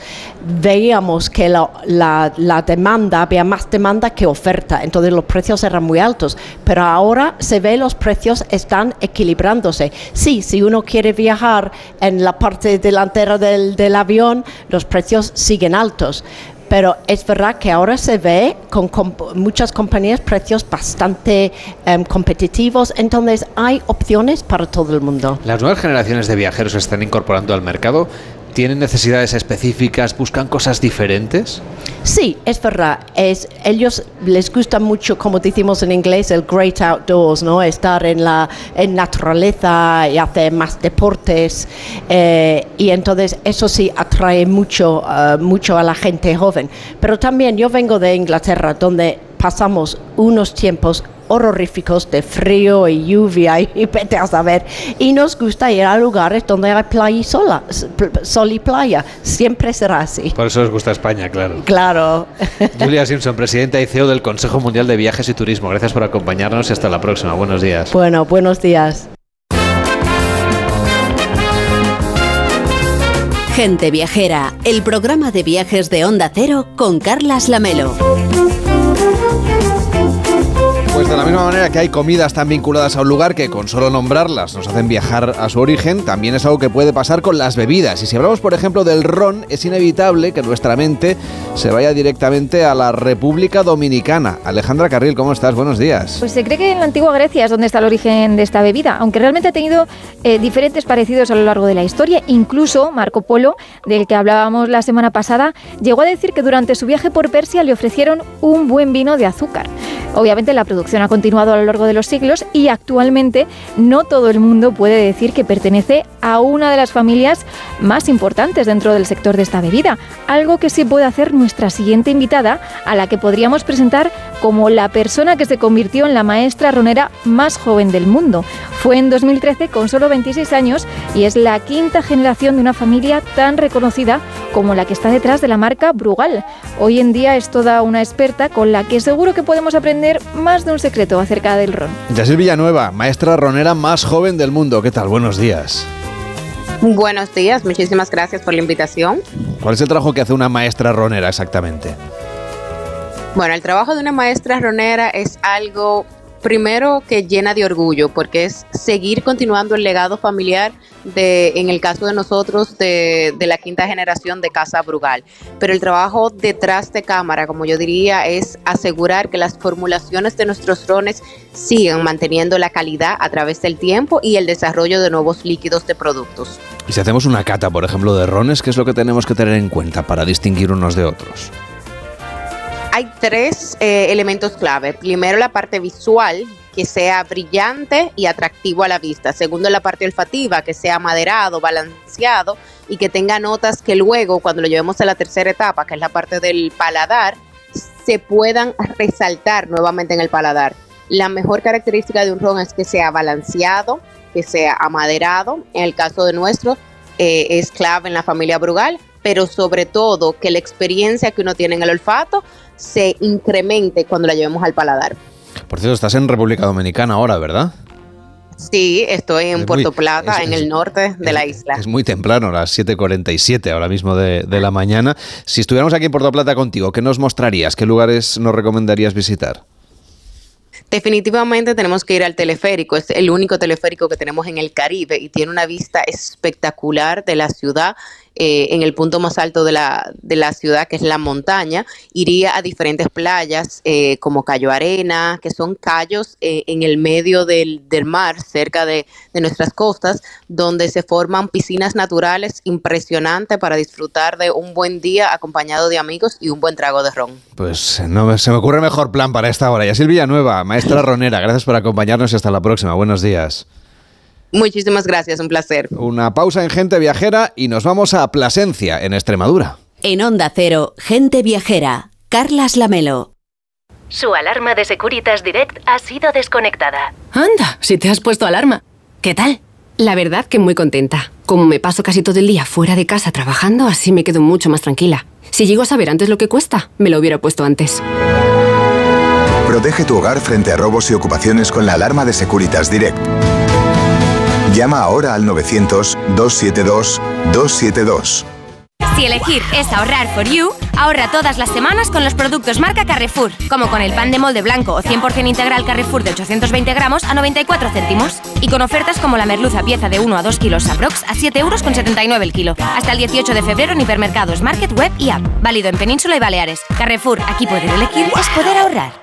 veíamos que la, la, demanda, había más demanda que oferta, entonces los precios eran muy altos, pero ahora se ve los precios están equilibrándose. Sí, si uno quiere viajar en la parte delantera del, del avión, los precios siguen altos, pero es verdad que ahora se ve con, muchas compañías precios bastante em, competitivos, entonces hay opciones para todo el mundo. Las nuevas generaciones de viajeros se están incorporando al mercado ¿Tienen necesidades específicas? ¿Buscan cosas diferentes? Sí, es verdad. Es, ellos les gusta mucho, como decimos en inglés, el great outdoors, ¿no? Estar en la en naturaleza y hacer más deportes. Eh, y entonces eso sí atrae mucho, uh, mucho a la gente joven. Pero también yo vengo de Inglaterra, donde pasamos unos tiempos horroríficos de frío y lluvia y vete a saber. Y nos gusta ir a lugares donde hay playa y sola, sol y playa. Siempre será así. Por eso os gusta España, claro. Claro. Julia Simpson, presidenta y CEO del Consejo Mundial de Viajes y Turismo. Gracias por acompañarnos y hasta la próxima. Buenos días. Bueno, buenos días. Gente Viajera, el programa de viajes de Onda Cero con Carlas Lamelo. De la misma manera que hay comidas tan vinculadas a un lugar que con solo nombrarlas nos hacen viajar a su origen, también es algo que puede pasar con las bebidas. Y si hablamos, por ejemplo, del ron, es inevitable que nuestra mente se vaya directamente a la República Dominicana. Alejandra Carril, ¿cómo estás? Buenos días. Pues se cree que en la antigua Grecia es donde está el origen de esta bebida, aunque realmente ha tenido eh, diferentes parecidos a lo largo de la historia. Incluso Marco Polo, del que hablábamos la semana pasada, llegó a decir que durante su viaje por Persia le ofrecieron un buen vino de azúcar. Obviamente la producción ha continuado a lo largo de los siglos y actualmente no todo el mundo puede decir que pertenece a una de las familias más importantes dentro del sector de esta bebida, algo que sí puede hacer nuestra siguiente invitada, a la que podríamos presentar como la persona que se convirtió en la maestra ronera más joven del mundo. Fue en 2013 con solo 26 años y es la quinta generación de una familia tan reconocida como la que está detrás de la marca Brugal. Hoy en día es toda una experta con la que seguro que podemos aprender más de un secreto acerca del ron. Yasil Villanueva, maestra ronera más joven del mundo. ¿Qué tal? Buenos días. Buenos días, muchísimas gracias por la invitación. ¿Cuál es el trabajo que hace una maestra ronera exactamente? Bueno, el trabajo de una maestra ronera es algo primero que llena de orgullo, porque es seguir continuando el legado familiar de, en el caso de nosotros, de, la quinta generación de Casa Brugal. Pero el trabajo detrás de cámara, como yo diría, es asegurar que las formulaciones de nuestros rones sigan manteniendo la calidad a través del tiempo y el desarrollo de nuevos líquidos de productos. Y si hacemos una cata, por ejemplo, de rones, ¿qué es lo que tenemos que tener en cuenta para distinguir unos de otros? Hay tres eh, elementos clave. Primero, la parte visual, que sea brillante y atractivo a la vista. Segundo, la parte olfativa, que sea maderado, balanceado y que tenga notas que luego, cuando lo llevemos a la tercera etapa, que es la parte del paladar, se puedan resaltar nuevamente en el paladar. La mejor característica de un ron es que sea balanceado, que sea amaderado. En el caso de nuestro, eh, es clave en la familia Brugal, pero sobre todo que la experiencia que uno tiene en el olfato se incremente cuando la llevemos al paladar. Por cierto, estás en República Dominicana ahora, ¿verdad? Sí, estoy en Puerto Plata, es, en el norte de es, la isla. Es muy temprano, las 7.47 ahora mismo de, de la mañana. Si estuviéramos aquí en Puerto Plata contigo, ¿qué nos mostrarías? ¿Qué lugares nos recomendarías visitar? Definitivamente tenemos que ir al teleférico, es el único teleférico que tenemos en el Caribe y tiene una vista espectacular de la ciudad eh, en el punto más alto de la, de la ciudad, que es la montaña, iría a diferentes playas eh, como Cayo Arena, que son callos eh, en el medio del, del mar, cerca de, de, nuestras costas, donde se forman piscinas naturales impresionantes para disfrutar de un buen día acompañado de amigos y un buen trago de ron. Pues no se me ocurre mejor plan para esta hora. Y Silvia Nueva, maestra ronera, gracias por acompañarnos y hasta la próxima. Buenos días. Muchísimas gracias, un placer. Una pausa en Gente Viajera y nos vamos a Plasencia, en Extremadura. En Onda Cero, Gente Viajera, Carlas Lamelo. Su alarma de Securitas Direct ha sido desconectada. Anda, si te has puesto alarma. ¿Qué tal? La verdad que muy contenta. Como me paso casi todo el día fuera de casa trabajando, así me quedo mucho más tranquila. Si llego a saber antes lo que cuesta, me lo hubiera puesto antes. Protege tu hogar frente a robos y ocupaciones con la alarma de Securitas Direct. Llama ahora al 900-272-272. Si elegir es ahorrar for you, ahorra todas las semanas con los productos marca Carrefour, como con el pan de molde blanco o 100% integral Carrefour de 820 gramos a 94 céntimos. Y con ofertas como la merluza pieza de 1 a 2 kilos Saprox a 7 euros con 79 el kilo. Hasta el 18 de febrero en hipermercados, market, web y app. Válido en Península y Baleares. Carrefour, aquí poder elegir es poder ahorrar.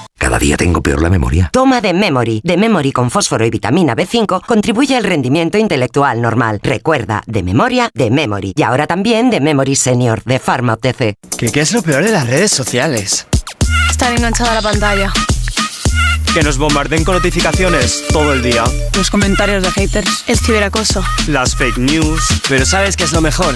Cada día tengo peor la memoria. Toma de Memory. De Memory con fósforo y vitamina B5 contribuye al rendimiento intelectual normal. Recuerda, de memoria, de Memory. Y ahora también de Memory Senior, de Pharma OTC. ¿Qué, ¿Qué es lo peor de las redes sociales? Estar enganchada a la pantalla. Que nos bombarden con notificaciones todo el día. Los comentarios de haters. El ciberacoso. Las fake news. Pero ¿sabes qué es lo mejor?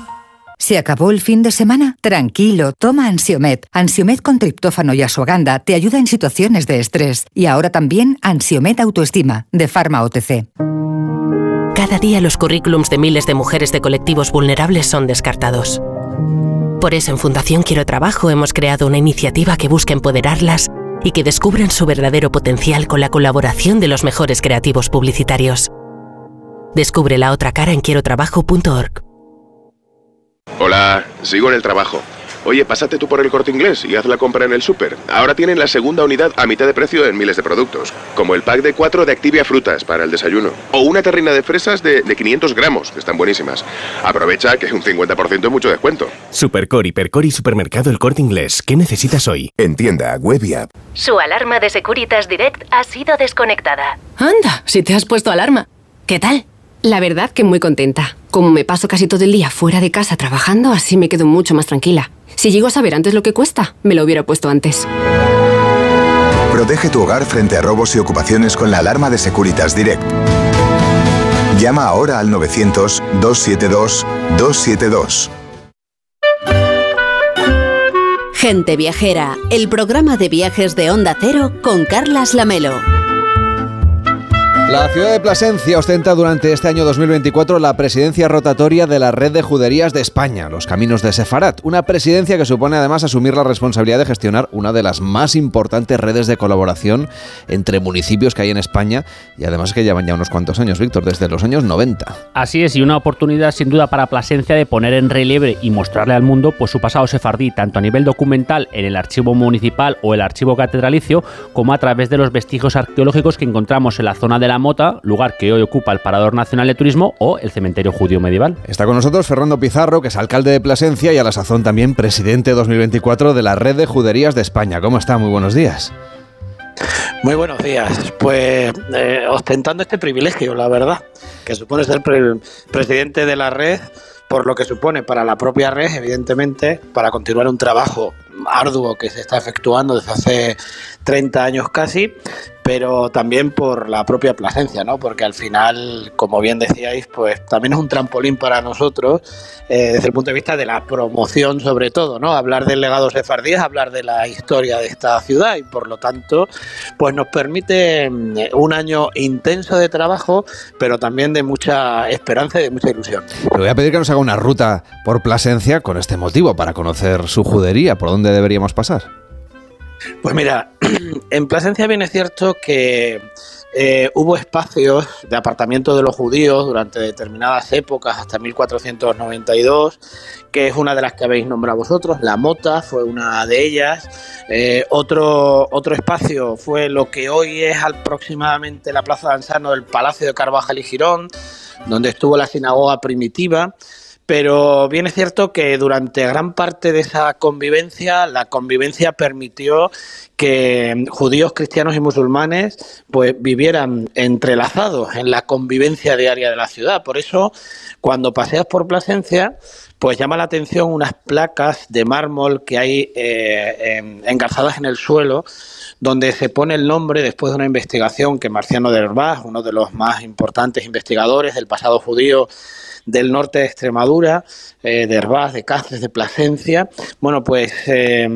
¿Se acabó el fin de semana? Tranquilo, toma Ansiomet. Ansiomet con triptófano y asuaganda te ayuda en situaciones de estrés. Y ahora también Ansiomet Autoestima, de Pharma OTC. Cada día los currículums de miles de mujeres de colectivos vulnerables son descartados. Por eso en Fundación Quiero Trabajo hemos creado una iniciativa que busca empoderarlas y que descubran su verdadero potencial con la colaboración de los mejores creativos publicitarios. Descubre la otra cara en quiero-trabajo.org. Hola, sigo en el trabajo. Oye, pásate tú por el corte inglés y haz la compra en el súper. Ahora tienen la segunda unidad a mitad de precio en miles de productos, como el pack de 4 de Activia Frutas para el desayuno, o una terrina de fresas de, de 500 gramos, que están buenísimas. Aprovecha que un 50% es mucho descuento. Supercor, Hipercor y Supermercado El Corte Inglés. ¿Qué necesitas hoy? En tienda, web y app. Su alarma de Securitas Direct ha sido desconectada. Anda, si te has puesto alarma. ¿Qué tal? La verdad que muy contenta. Como me paso casi todo el día fuera de casa trabajando, así me quedo mucho más tranquila. Si llego a saber antes lo que cuesta, me lo hubiera puesto antes. Protege tu hogar frente a robos y ocupaciones con la alarma de Securitas Direct. Llama ahora al 900-272-272. Gente Viajera, el programa de viajes de Onda Cero con Carlas Lamelo. La ciudad de Plasencia ostenta durante este año 2024 la presidencia rotatoria de la Red de Juderías de España, los Caminos de Sefarat, una presidencia que supone además asumir la responsabilidad de gestionar una de las más importantes redes de colaboración entre municipios que hay en España y además que llevan ya unos cuantos años, Víctor, desde los años 90. Así es, y una oportunidad sin duda para Plasencia de poner en relieve y mostrarle al mundo pues su pasado sefardí, tanto a nivel documental en el archivo municipal o el archivo catedralicio, como a través de los vestigios arqueológicos que encontramos en la zona de la Mota, lugar que hoy ocupa el Parador Nacional de Turismo o el Cementerio Judío Medieval. Está con nosotros Fernando Pizarro, que es alcalde de Plasencia y a la sazón también presidente 2024 de la Red de Juderías de España. ¿Cómo está? Muy buenos días. Muy buenos días. Pues eh, ostentando este privilegio, la verdad, que supone ser pre presidente de la red, por lo que supone para la propia red, evidentemente, para continuar un trabajo arduo que se está efectuando desde hace 30 años casi, pero también por la propia Plasencia, ¿no? Porque al final, como bien decíais, pues también es un trampolín para nosotros eh, desde el punto de vista de la promoción sobre todo, ¿no? Hablar del legado sefardí es hablar de la historia de esta ciudad y por lo tanto, pues nos permite mm, un año intenso de trabajo, pero también de mucha esperanza y de mucha ilusión. Le voy a pedir que nos haga una ruta por Plasencia con este motivo, para conocer su judería, por dónde deberíamos pasar. Pues mira, en Plasencia bien es cierto que eh, hubo espacios de apartamiento de los judíos durante determinadas épocas, hasta 1492, que es una de las que habéis nombrado vosotros. La Mota fue una de ellas. Eh, otro, otro espacio fue lo que hoy es aproximadamente la Plaza de Ansano del Palacio de Carvajal y Girón, donde estuvo la sinagoga primitiva pero bien es cierto que durante gran parte de esa convivencia, la convivencia permitió que judíos, cristianos y musulmanes pues vivieran entrelazados en la convivencia diaria de la ciudad. Por eso, cuando paseas por Plasencia, pues llama la atención unas placas de mármol que hay eh, en, engarzadas en el suelo, donde se pone el nombre después de una investigación que Marciano de Herbaz, uno de los más importantes investigadores del pasado judío, del norte de Extremadura, eh, de Herbaz, de Cáceres, de Plasencia. Bueno, pues eh,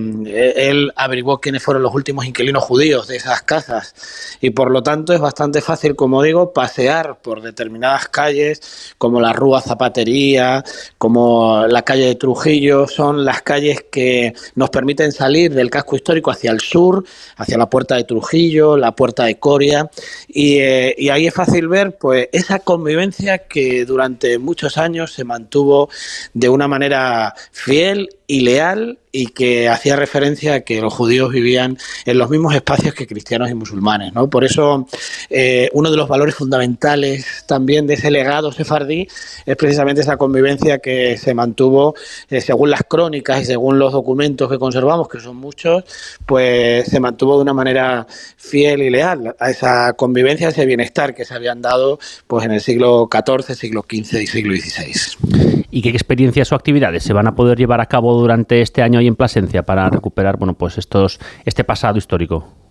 él averiguó quiénes fueron los últimos inquilinos judíos de esas casas. Y por lo tanto es bastante fácil, como digo, pasear por determinadas calles como la Rúa Zapatería, como la calle de Trujillo, son las calles que nos permiten salir del casco histórico hacia el sur, hacia la puerta de Trujillo, la puerta de Coria. Y, eh, y ahí es fácil ver pues esa convivencia que durante muchos años se mantuvo de una manera fiel y leal y que hacía referencia a que los judíos vivían en los mismos espacios que cristianos y musulmanes. ¿no? Por eso, eh, uno de los valores fundamentales también de ese legado sefardí es precisamente esa convivencia que se mantuvo, eh, según las crónicas y según los documentos que conservamos, que son muchos, pues se mantuvo de una manera fiel y leal a esa convivencia, a ese bienestar que se habían dado pues, en el siglo XIV, siglo XV y siglo XVI. ¿Y qué experiencias o actividades se van a poder llevar a cabo durante este año ahí en Plasencia para recuperar bueno, pues estos, este pasado histórico?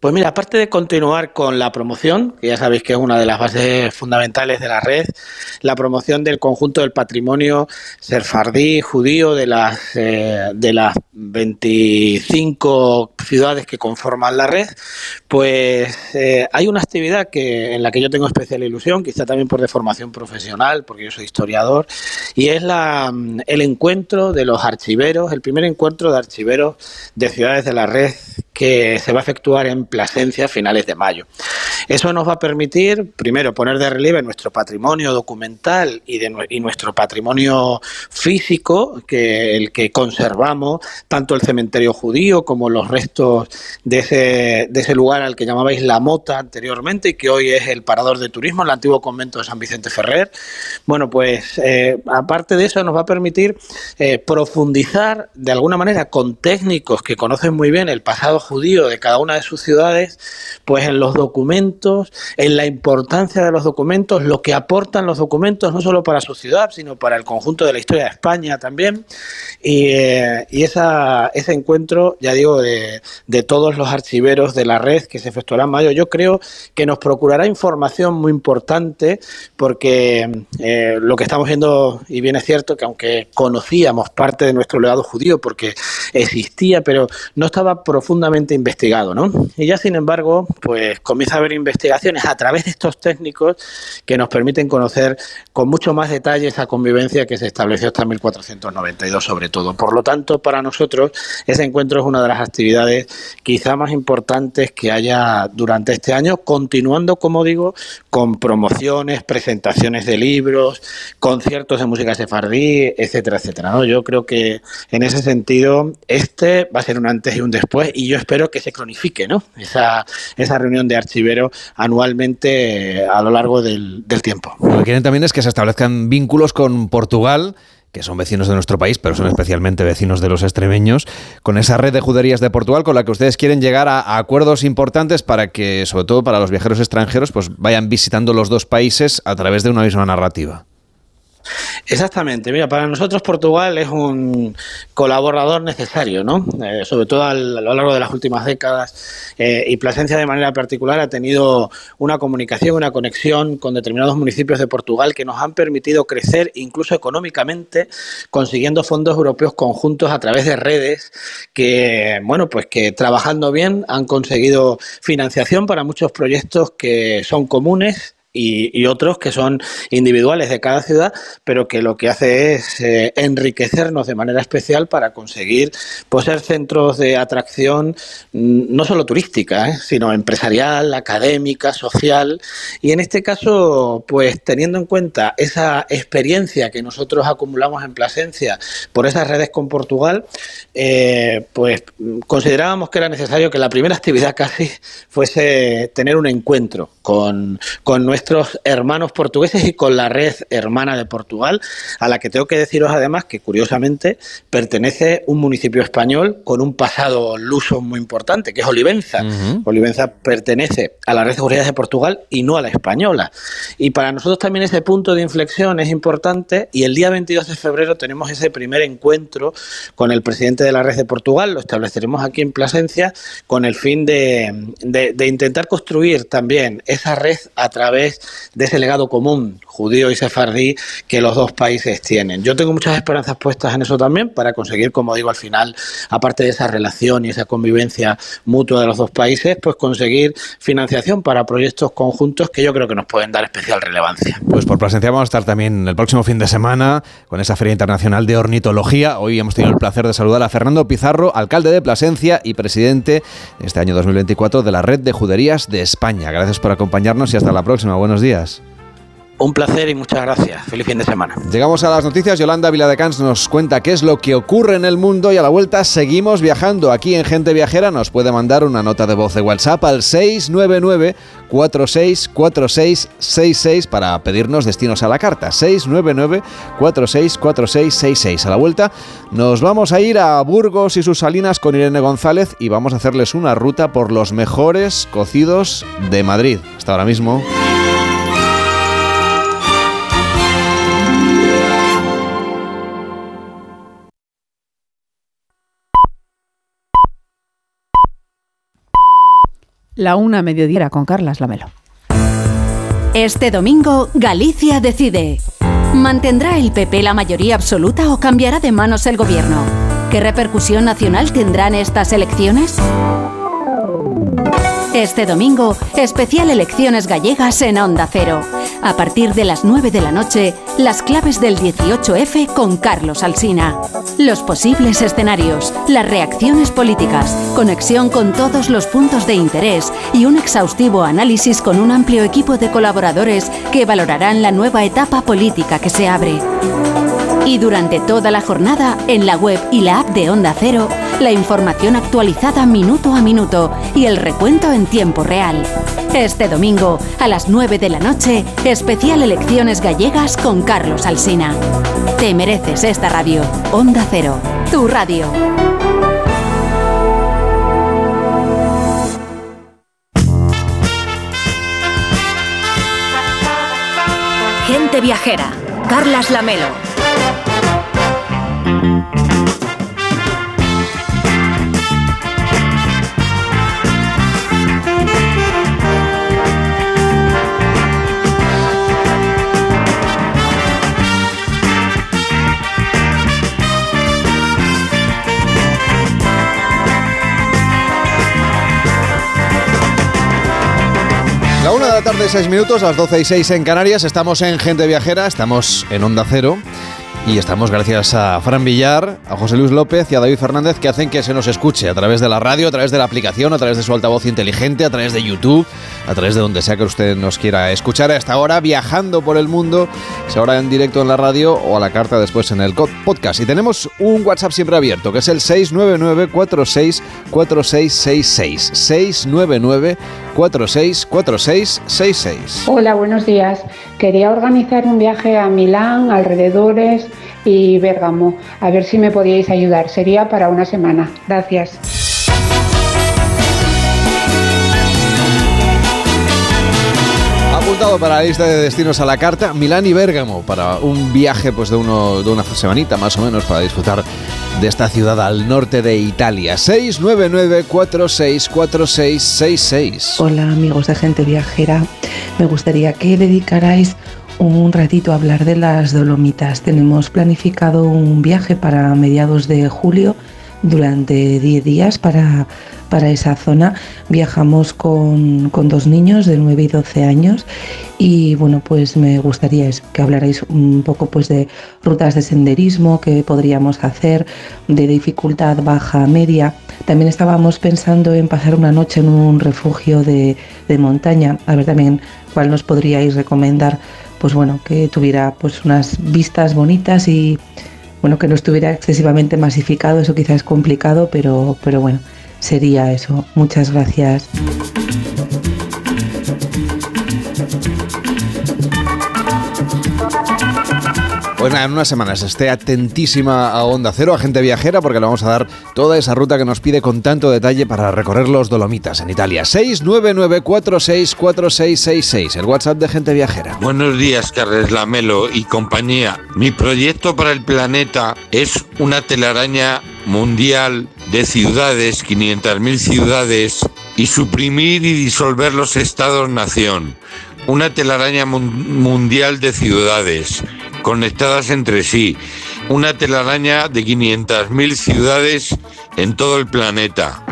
Pues mira, aparte de continuar con la promoción, que ya sabéis que es una de las bases fundamentales de la red, la promoción del conjunto del patrimonio serfardí judío de las eh, de las 25 ciudades que conforman la red, pues eh, hay una actividad que en la que yo tengo especial ilusión, quizá también por deformación profesional, porque yo soy historiador, y es la, el encuentro de los archiveros, el primer encuentro de archiveros de ciudades de la red que se va a efectuar en Plasencia a finales de mayo. Eso nos va a permitir, primero, poner de relieve nuestro patrimonio documental y, nuestro patrimonio físico, que el que conservamos, tanto el cementerio judío como los restos de ese, de ese lugar al que llamabais La Mota anteriormente y que hoy es el parador de turismo, el antiguo convento de San Vicente Ferrer. Bueno, pues eh, aparte de eso nos va a permitir eh, profundizar de alguna manera con técnicos que conocen muy bien el pasado judío de cada una de sus ciudades, pues en los documentos, en la importancia de los documentos, lo que aportan los documentos no solo para su ciudad, sino para el conjunto de la historia de España también. Y, eh, esa, ese encuentro, ya digo, de, todos los archiveros de la red que se efectuará en mayo, yo creo que nos procurará información muy importante porque eh, lo que estamos viendo, y bien es cierto que aunque conocíamos parte de nuestro legado judío porque existía, pero no estaba profundamente investigado, ¿no? Y ya sin embargo, pues comienza a haber investigaciones a través de estos técnicos que nos permiten conocer con mucho más detalle esa convivencia que se estableció hasta 1492 sobre todo. Por lo tanto, para nosotros ese encuentro es una de las actividades quizá más importantes que haya durante este año, continuando, como digo, con promociones, presentaciones de libros, conciertos de música sefardí, etcétera, etcétera. ¿no? Yo creo que en ese sentido este va a ser un antes y un después y yo espero que se cronifique ¿no? esa, esa reunión de archivero anualmente a lo largo del, del tiempo. Lo que quieren también es que se establezcan vínculos con Portugal que son vecinos de nuestro país, pero son especialmente vecinos de los extremeños, con esa red de juderías de Portugal con la que ustedes quieren llegar a, a, acuerdos importantes para que, sobre todo para los viajeros extranjeros, pues vayan visitando los dos países a través de una misma narrativa. Exactamente, mira, para nosotros Portugal es un colaborador necesario, ¿no? Eh, sobre todo a lo largo de las últimas décadas eh, y Plasencia de manera particular ha tenido una comunicación, una conexión con determinados municipios de Portugal que nos han permitido crecer incluso económicamente consiguiendo fondos europeos conjuntos a través de redes que, bueno, pues que trabajando bien han conseguido financiación para muchos proyectos que son comunes y, otros que son individuales de cada ciudad, pero que lo que hace es eh, enriquecernos de manera especial para conseguir pues, ser centros de atracción mm, no solo turística, ¿eh? sino empresarial, académica, social. Y en este caso, pues teniendo en cuenta esa experiencia que nosotros acumulamos en Plasencia por esas redes con Portugal, eh, pues considerábamos que era necesario que la primera actividad casi fuese tener un encuentro con, con nuestra nuestros hermanos portugueses y con la red hermana de Portugal, a la que tengo que deciros además que curiosamente pertenece un municipio español con un pasado luso muy importante, que es Olivenza. Uh -huh. Olivenza pertenece a la red de seguridad de Portugal y no a la española. Y para nosotros también ese punto de inflexión es importante y el día 22 de febrero tenemos ese primer encuentro con el presidente de la red de Portugal, lo estableceremos aquí en Plasencia con el fin de, de, de intentar construir también esa red a través de ese legado común judío y sefardí que los dos países tienen. Yo tengo muchas esperanzas puestas en eso también para conseguir, como digo, al final, aparte de esa relación y esa convivencia mutua de los dos países, pues conseguir financiación para proyectos conjuntos que yo creo que nos pueden dar especial relevancia. Pues por presencia vamos a estar también el próximo fin de semana con esa Feria Internacional de Ornitología. Hoy hemos tenido el placer de saludar a Fernando Pizarro, alcalde de Plasencia y presidente este año 2024 de la Red de Juderías de España. Gracias por acompañarnos y hasta la próxima. Buenos días. Un placer y muchas gracias. Feliz fin de semana. Llegamos a las noticias. Yolanda Viladecans nos cuenta qué es lo que ocurre en el mundo y a la vuelta seguimos viajando. Aquí en Gente Viajera nos puede mandar una nota de voz de WhatsApp al 699 464666 para pedirnos destinos a la carta. 699 464666. A la vuelta nos vamos a ir a Burgos y sus salinas con Irene González y vamos a hacerles una ruta por los mejores cocidos de Madrid. Hasta ahora mismo. La una mediodía con Carlas Lamelo. Este domingo, Galicia decide. ¿Mantendrá el PP la mayoría absoluta o cambiará de manos el gobierno? ¿Qué repercusión nacional tendrán estas elecciones? Este domingo, especial elecciones gallegas en Onda Cero. A partir de las 9 de la noche, las claves del 18F con Carlos Alsina. Los posibles escenarios, las reacciones políticas, conexión con todos los puntos de interés y un exhaustivo análisis con un amplio equipo de colaboradores que valorarán la nueva etapa política que se abre. Y durante toda la jornada, en la web y la app de Onda Cero, la información actualizada minuto a minuto y el recuento en tiempo real. Este domingo, a las 9 de la noche, especial Elecciones Gallegas con Carlos Alsina. Te mereces esta radio. Onda Cero, tu radio. Gente viajera. Carlas Lamelo. La tarde, seis minutos, a las 12 y 6 en Canarias. Estamos en Gente Viajera, estamos en Onda Cero. Y estamos gracias a Fran Villar, a José Luis López y a David Fernández que hacen que se nos escuche a través de la radio, a través de la aplicación, a través de su altavoz inteligente, a través de YouTube, a través de donde sea que usted nos quiera escuchar. Hasta ahora viajando por el mundo, sea ahora en directo en la radio o a la carta después en el podcast. Y tenemos un WhatsApp siempre abierto que es el 699-464666. 699-464666. Hola, buenos días. Quería organizar un viaje a Milán, alrededores y Bérgamo. A ver si me podíais ayudar. Sería para una semana. Gracias. Apuntado para la lista de destinos a la carta, Milán y Bérgamo, para un viaje pues, de, de una semanita más o menos para disfrutar de esta ciudad al norte de Italia. 699-464666. Hola amigos de gente viajera, me gustaría que dedicarais un ratito a hablar de las Dolomitas. Tenemos planificado un viaje para mediados de julio durante 10 días para, para esa zona. Viajamos con, con dos niños de 9 y 12 años y bueno, pues me gustaría que hablarais un poco pues de rutas de senderismo que podríamos hacer, de dificultad baja, media. También estábamos pensando en pasar una noche en un refugio de, de montaña, a ver también cuál nos podríais recomendar, pues bueno, que tuviera pues unas vistas bonitas y bueno, que no estuviera excesivamente masificado, eso quizás es complicado, pero, pero bueno, sería eso. Muchas gracias. Pues nada, en unas semanas esté atentísima a Onda Cero, a gente viajera, porque le vamos a dar toda esa ruta que nos pide con tanto detalle para recorrer los Dolomitas en Italia. 699464666, el WhatsApp de gente viajera. Buenos días, Carles Lamelo y compañía. Mi proyecto para el planeta es una telaraña mundial de ciudades, 500.000 ciudades, y suprimir y disolver los estados-nación. Una telaraña mun- mundial de ciudades conectadas entre sí. Una telaraña de 500.000 ciudades en todo el planeta.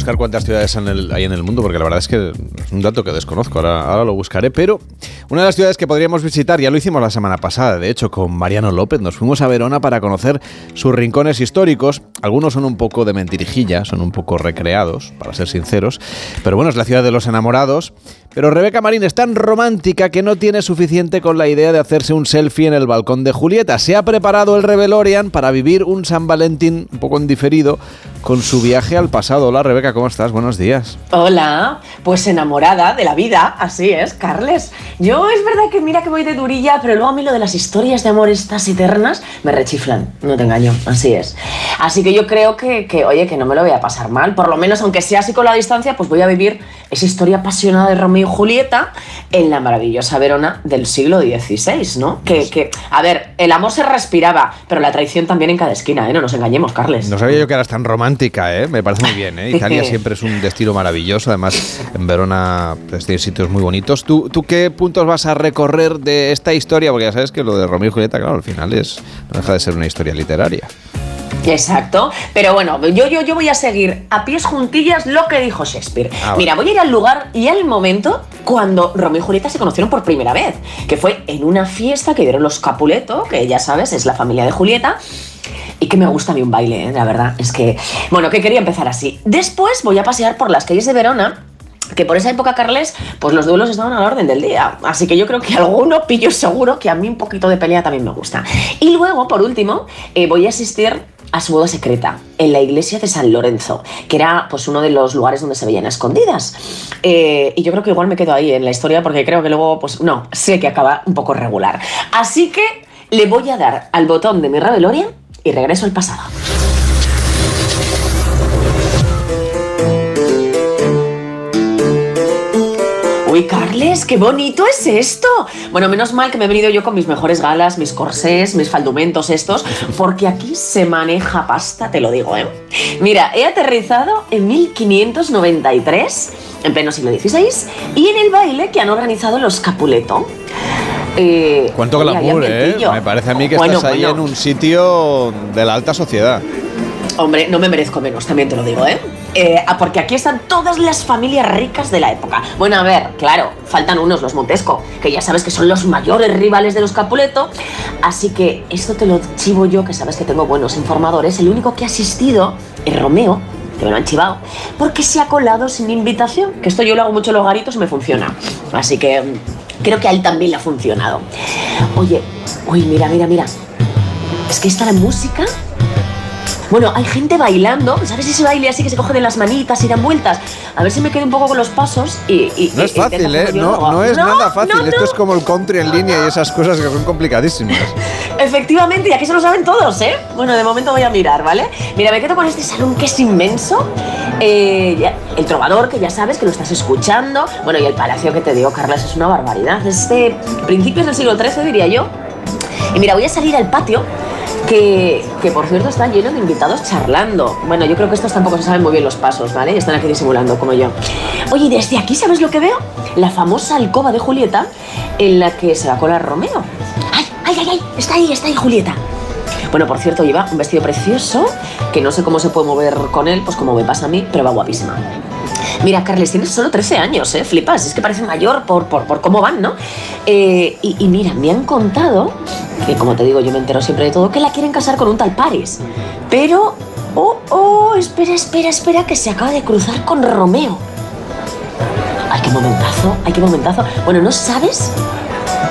Buscar cuántas ciudades hay en el mundo, porque la verdad es que es un dato que desconozco, ahora lo buscaré. Pero una de las ciudades que podríamos visitar, ya lo hicimos la semana pasada, de hecho, con Mariano López, nos fuimos a Verona para conocer sus rincones históricos. Algunos son un poco de mentirijilla, son un poco recreados, para ser sinceros. Pero bueno, es la ciudad de los enamorados. Pero Rebeca Marín es tan romántica que no tiene suficiente con la idea de hacerse un selfie en el balcón de Julieta. Se ha preparado el Revelorian para vivir un San Valentín un poco en diferido con su viaje al pasado. Hola Rebeca, ¿cómo estás? Buenos días. Hola, pues enamorada de la vida, así es, Carles. Yo es verdad que mira que voy de durilla, pero luego a mí lo de las historias de amor estas eternas me rechiflan, no te engaño, así es. Así que yo creo que, que, oye, que no me lo voy a pasar mal, por lo menos aunque sea así con la distancia, pues voy a vivir esa historia apasionada de Romeo Romeo y Julieta en la maravillosa Verona del siglo XVI, ¿no? Que, que, a ver, el amor se respiraba, pero la traición también en cada esquina, ¿eh? No nos engañemos, Carles. No sabía yo que eras tan romántica, ¿eh? Me parece muy bien, ¿eh? Italia siempre es un destino maravilloso, además en Verona pues, tiene sitios muy bonitos. ¿Tú, ¿Tú qué puntos vas a recorrer de esta historia? Porque ya sabes que lo de Romeo y Julieta, claro, al final es, no deja de ser una historia literaria. Exacto, pero bueno, yo, yo, yo voy a seguir a pies juntillas lo que dijo Shakespeare. Ah, Mira, voy a ir al lugar y al momento cuando Romeo y Julieta se conocieron por primera vez, que fue en una fiesta que dieron los Capuleto, que ya sabes, es la familia de Julieta. Y que me gusta a mí un baile, ¿eh? la verdad. Es que, bueno, que quería empezar así. Después voy a pasear por las calles de Verona que por esa época, Carles, pues los duelos estaban a la orden del día. Así que yo creo que alguno pillo seguro que a mí un poquito de pelea también me gusta. Y luego, por último, eh, voy a asistir a su boda secreta en la iglesia de San Lorenzo, que era pues uno de los lugares donde se veían escondidas. Eh, y yo creo que igual me quedo ahí en la historia porque creo que luego, pues no, sé que acaba un poco regular. Así que le voy a dar al botón de mi reveloria y regreso al pasado. Uy, Carles, qué bonito es esto. Bueno, menos mal que me he venido yo con mis mejores galas, mis corsés, mis faldumentos estos, porque aquí se maneja pasta, te lo digo, ¿eh? Mira, he aterrizado en 1593, en pleno siglo XVI, y en el baile que han organizado los Capuleto. Eh, Cuánto glamour, ¿eh? Me parece a mí que Bueno, estás ahí bueno. en un sitio de la alta sociedad. Hombre, no me merezco menos, también te lo digo, ¿eh? Eh, ah, porque aquí están todas las familias ricas de la época. Bueno, a ver, claro, faltan unos, los Montesco, que ya sabes que son los mayores rivales de los Capuleto. Así que esto te lo chivo yo, que sabes que tengo buenos informadores. El único que ha asistido es Romeo, que me lo han chivado, porque se ha colado sin invitación. Que esto yo lo hago mucho en los garitos y me funciona. Así que mm, creo que a él también le ha funcionado. Oye, uy, mira, mira, mira. Es que está la música bueno, hay gente bailando, ¿sabes ese baile así que se cogen de las manitas y dan vueltas? A ver si me quedo un poco con los pasos y... y- No es fácil, ¿eh? No, es No, nada fácil. Esto es como el country en línea y esas cosas que son complicadísimas. Efectivamente, y aquí se lo saben todos, ¿eh? Bueno, de momento voy a mirar, ¿vale? Mira, me quedo con este salón que es inmenso. Eh, ya- el trovador, que ya sabes que lo estás escuchando. Bueno, y el palacio que te digo, Carlas, es una barbaridad. Es de principios del siglo XIII, diría yo. Y mira, voy a salir al patio. Que, que por cierto está lleno de invitados charlando. Bueno, yo creo que estos tampoco se saben muy bien los pasos, ¿vale? Están aquí disimulando como yo. Oye, desde aquí, ¿sabes lo que veo? La famosa alcoba de Julieta en la que se va a colar Romeo. ¡Ay, ay, ay! ay! Está ahí, está ahí Julieta. Bueno, por cierto, lleva un vestido precioso que no sé cómo se puede mover con él, pues como me pasa a mí, pero va guapísima. Mira, Carles, tienes solo 13 años, ¿eh? Flipas, es que parece mayor por, por, por cómo van, ¿no? Eh, y, mira, me han contado, que como te digo, yo me entero siempre de todo, que la quieren casar con un tal Paris. Pero, oh, oh, espera, espera, espera, que se acaba de cruzar con Romeo. Ay, qué momentazo, ay, qué momentazo. Bueno, ¿no sabes?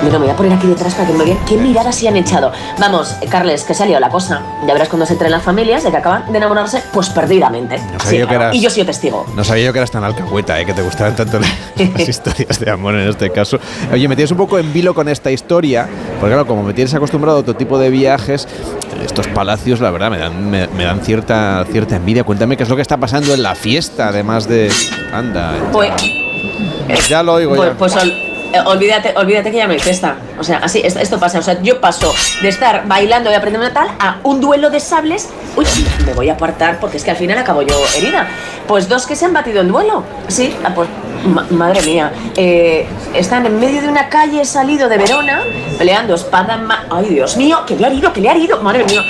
Mira, me voy a poner aquí detrás para que me vean qué miradas se han echado. Vamos, Carles, que se ha liado la cosa. Ya verás cuando se entren las familias de que acaban de enamorarse, pues perdidamente. sabía Sí, yo que eras- Y yo soy testigo. No sabía yo que eras tan alcahueta, ¿eh? que te gustaban tanto las historias de amor en este caso. Oye, me tienes un poco en vilo con esta historia, porque claro, como me tienes acostumbrado a otro tipo de viajes, estos palacios, la verdad, me dan, me, me dan cierta, cierta envidia. Cuéntame qué es lo que está pasando en la fiesta, además de... Anda, Pues, ya lo oigo pues, ya. pues ol- eh, olvídate, olvídate que ya no hay. O sea, así, esto, pasa. O sea, yo paso de estar bailando y aprendiendo una tal a un duelo de sables. Uy, me voy a apartar porque es que al final acabo yo herida. Pues dos que se han batido en duelo. Sí, ah, pues ma- madre mía. Eh, están en medio de una calle salido de Verona peleando espada en Ay, Dios mío, que le ha herido, que le ha herido. Madre mía.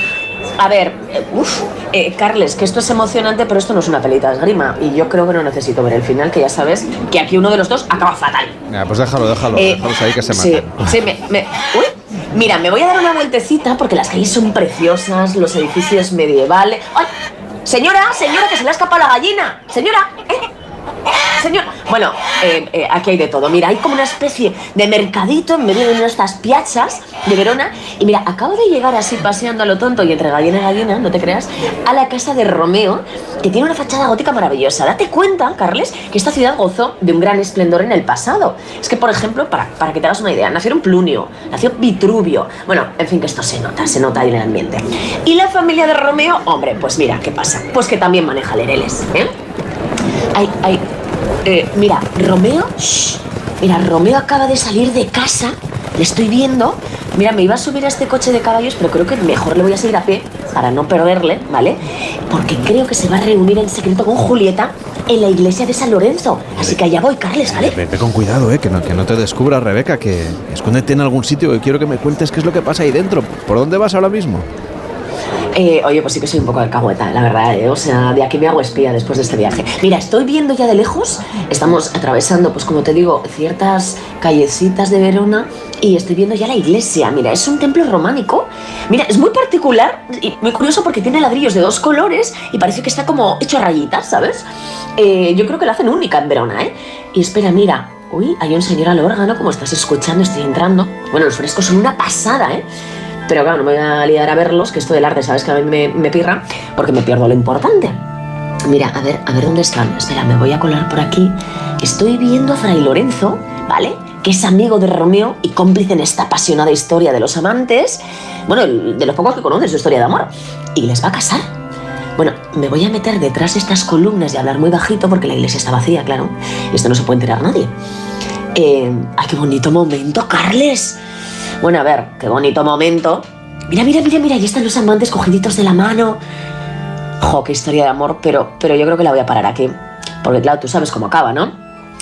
A ver, eh, uf, eh, Carles, que esto es emocionante, pero esto no es una pelita de esgrima. Y yo creo que no necesito ver el final, que ya sabes que aquí uno de los dos acaba fatal. Ya, pues déjalo, déjalo, Eh, déjalos ahí que se Sí, maten. sí, me, me- uy, mira, me voy a dar una vueltecita porque las calles son preciosas, los edificios medievales. ¡Ay! Señora, señora, que se le ha escapado la gallina. Señora, ¿eh? Señor, bueno, eh, eh, aquí hay de todo. Mira, hay como una especie de mercadito en medio de una de estas piazzas de Verona. Y mira, acabo de llegar así paseando a lo tonto y entre gallina y gallina, no te creas, a la casa de Romeo, que tiene una fachada gótica maravillosa. Date cuenta, Carles, que esta ciudad gozó de un gran esplendor en el pasado. Es que, por ejemplo, para, para que te hagas una idea, nacieron Plunio, nació Vitruvio. Bueno, en fin, que esto se nota, se nota ahí en el ambiente. Y la familia de Romeo, hombre, pues mira, ¿qué pasa? Pues que también maneja lereles, ¿eh? Ay, ay. Eh, mira, Romeo, Mira, Romeo acaba de salir de casa, le estoy viendo. Mira, me iba a subir a este coche de caballos, pero creo que mejor le voy a seguir a pie para no perderle, ¿vale? Porque creo que se va a reunir en secreto con Julieta en la iglesia de San Lorenzo. Así que allá voy, Carles, ¿vale? Ve, ve con cuidado, eh, que no, que no te descubra Rebeca, que escóndete en algún sitio que quiero que me cuentes qué es lo que pasa ahí dentro. ¿Por dónde vas ahora mismo? Eh, oye, pues sí que soy un poco alcahueta, la verdad, ¿eh? O sea, de aquí me hago espía después de este viaje. Mira, estoy viendo ya de lejos, estamos atravesando, pues como te digo, ciertas callecitas de Verona y estoy viendo ya la iglesia. Mira, es un templo románico. Mira, es muy particular y muy curioso porque tiene ladrillos de dos colores y parece que está como hecho a rayitas, ¿sabes? Eh, yo creo que lo hacen única en Verona, ¿eh? Y espera, mira, uy, hay un señor al órgano, como estás escuchando, estoy entrando. Bueno, los frescos son una pasada, ¿eh? Pero claro, no me voy a liar a verlos, que esto del arte, ¿sabes? Que a mí me, me pirra, porque me pierdo lo importante. Mira, a ver, a ver dónde están. Espera, me voy a colar por aquí. Estoy viendo a Fray Lorenzo, ¿vale? Que es amigo de Romeo y cómplice en esta apasionada historia de los amantes. Bueno, de los pocos que conocen su historia de amor. Y les va a casar. Bueno, me voy a meter detrás de estas columnas y hablar muy bajito porque la iglesia está vacía, claro. Esto no se puede enterar nadie. Eh, ¡Ay, qué bonito momento, Carles! Bueno, a ver, qué bonito momento. Mira, mira, mira, mira, ahí están los amantes cogiditos de la mano. Jo, qué historia de amor, pero, pero yo creo que la voy a parar aquí. Porque claro, tú sabes cómo acaba, ¿no?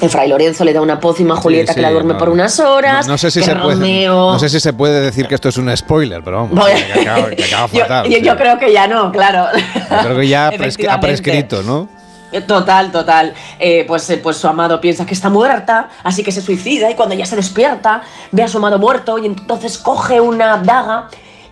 El fray Lorenzo le da una pócima a Julieta Sí, que la sí, duerme no. por unas horas. No sé si se puede. No sé si se puede decir que esto es un spoiler, pero vamos. Voy- Que acaba, que acaba Yo, fatal. yo- sí. yo creo que ya no, claro. Yo creo que ya ha prescrito, ¿no? Total, total. Eh, pues, eh, pues su amado piensa que está muerta, así que se suicida y cuando ya se despierta ve a su amado muerto y entonces coge una daga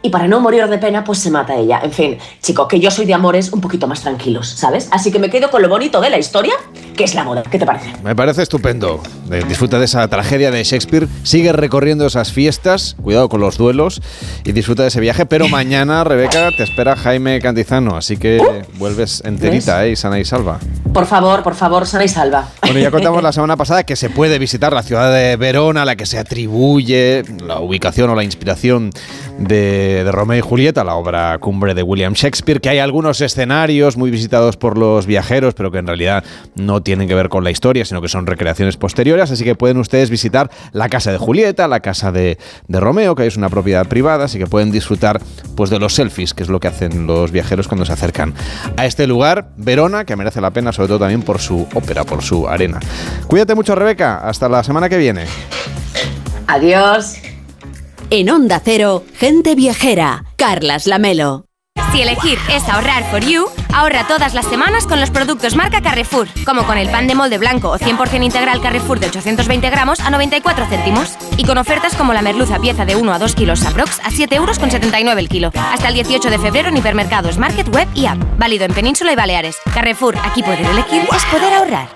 y para no morir de pena pues se mata a ella. En fin, chico, que yo soy de amores un poquito más tranquilos, ¿sabes? Así que me quedo con lo bonito de la historia, que es la moda. ¿Qué te parece? Me parece estupendo. Eh, Disfruta de esa tragedia de Shakespeare. Sigue recorriendo esas fiestas. Cuidado con los duelos. Y disfruta de ese viaje. Pero mañana, Rebeca, te espera Jaime Cantizano. Así que vuelves enterita, ¿eh? Y sana y salva. Por favor, por favor, sana y salva. Bueno, ya contamos la semana pasada que se puede visitar la ciudad de Verona, a la que se atribuye la ubicación o la inspiración de, de Romeo y Julieta, la obra cumbre de William Shakespeare, que hay algunos escenarios muy visitados por los viajeros, pero que en realidad no tienen que ver con la historia, sino que son recreaciones posteriores, así que pueden ustedes visitar la casa de Julieta, la casa de, de Romeo, que es una propiedad privada, así que pueden disfrutar pues, de los selfies, que es lo que hacen los viajeros cuando se acercan a este lugar, Verona, que merece la pena, sobre todo también por su ópera, por su arena. Cuídate mucho, Rebeca. Hasta la semana que viene. Adiós. En Onda Cero, gente viajera. Carlas Lamelo. Si elegir es ahorrar for you, ahorra todas las semanas con los productos marca Carrefour, como con el pan de molde blanco o 100% integral Carrefour de 820 gramos a 94 céntimos. Y con ofertas como la merluza pieza de 1 a 2 kilos aprox a 7 euros con 79 el kilo. Hasta el 18 de febrero en hipermercados, market, web y app. Válido en Península y Baleares. Carrefour, aquí poder elegir es poder ahorrar.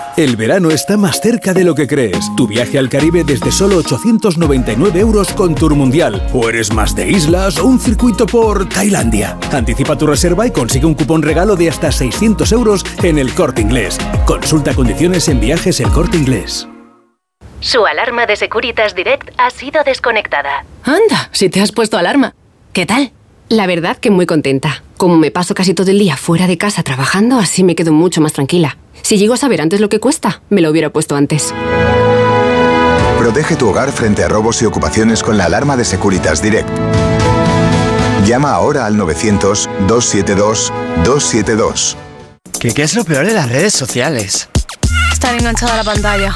El verano está más cerca de lo que crees. Tu viaje al Caribe desde solo 899 euros con Tour Mundial. O eres más de islas o un circuito por Tailandia. Anticipa tu reserva y consigue un cupón regalo de hasta 600 euros en el corte inglés. Consulta condiciones en viajes el corte inglés. Su alarma de Securitas Direct ha sido desconectada. Anda, si te has puesto alarma. ¿Qué tal? La verdad que muy contenta. Como me paso casi todo el día fuera de casa trabajando, así me quedo mucho más tranquila. Si llego a saber antes lo que cuesta, me lo hubiera puesto antes. Protege tu hogar frente a robos y ocupaciones con la alarma de Securitas Direct. Llama ahora al 900-272-272. ¿Qué, ¿Qué es lo peor de las redes sociales? Estar enganchada a la pantalla.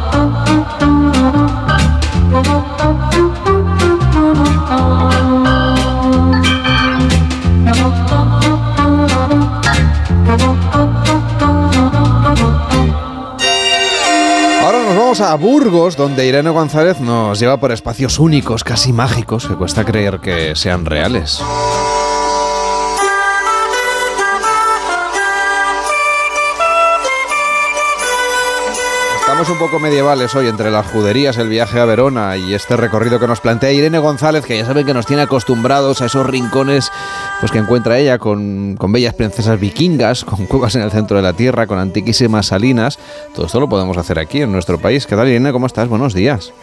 A Burgos, donde Irene González nos lleva por espacios únicos, casi mágicos, que cuesta creer que sean reales. Estamos un poco medievales hoy entre las juderías, el viaje a Verona y este recorrido que nos plantea Irene González, que ya saben que nos tiene acostumbrados a esos rincones pues que encuentra ella con, con bellas princesas vikingas, con cuevas en el centro de la tierra, con antiquísimas salinas. Todo esto lo podemos hacer aquí en nuestro país. ¿Qué tal Irene? ¿Cómo estás? Buenos días.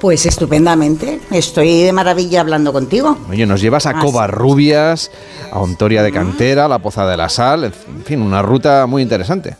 Pues estupendamente, estoy de maravilla hablando contigo. Oye, nos llevas a Covarrubias, a Ontoria de Cantera, a la Poza de la Sal, en fin, una ruta muy interesante.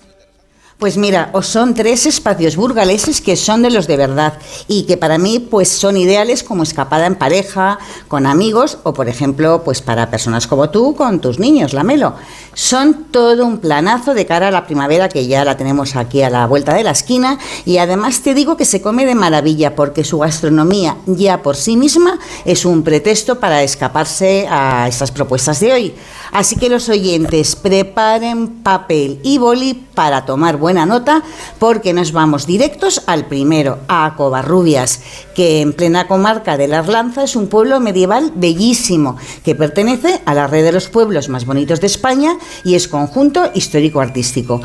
Pues mira, os son tres espacios burgaleses que son de los de verdad y que para mí pues son ideales como escapada en pareja, con amigos o por ejemplo pues para personas como tú con tus niños, la Melo. Son todo un planazo de cara a la primavera que ya la tenemos aquí a la vuelta de la esquina y además te digo que se come de maravilla porque su gastronomía ya por sí misma es un pretexto para escaparse a estas propuestas de hoy. Así que los oyentes preparen papel y boli para tomar buena nota porque nos vamos directos al primero, a Covarrubias, que en plena comarca de la Arlanza es un pueblo medieval bellísimo que pertenece a la red de los pueblos más bonitos de España y es conjunto histórico-artístico.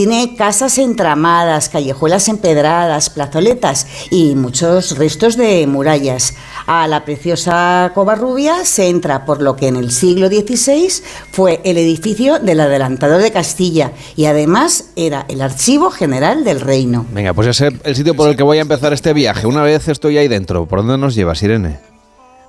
Tiene casas entramadas, callejuelas empedradas, plazoletas y muchos restos de murallas. A la preciosa Covarrubia se entra por lo que en el siglo XVI fue el edificio del adelantador de Castilla y además era el archivo general del reino. Venga, pues ese es el sitio por el que voy a empezar este viaje. Una vez estoy ahí dentro, ¿por dónde nos llevas, Irene?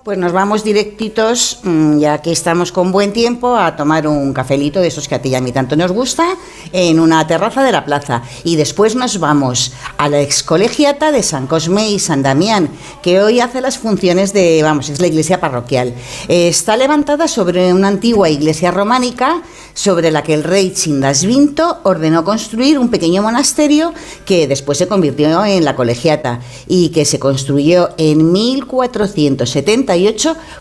Pues nos vamos directitos, mm, ya que estamos con buen tiempo, a tomar un cafelito de esos que a ti y a mí tanto nos gusta, en una terraza de la plaza. Y después nos vamos a la excolegiata de San Cosme y San Damián, que hoy hace las funciones de, vamos, es la iglesia parroquial. Está levantada sobre una antigua iglesia románica, sobre la que el rey Chindasvinto ordenó construir un pequeño monasterio que después se convirtió en la colegiata y que se construyó en 1470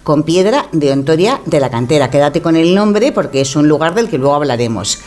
con piedra de Ontoria de la Cantera. Quédate con el nombre porque es un lugar del que luego hablaremos.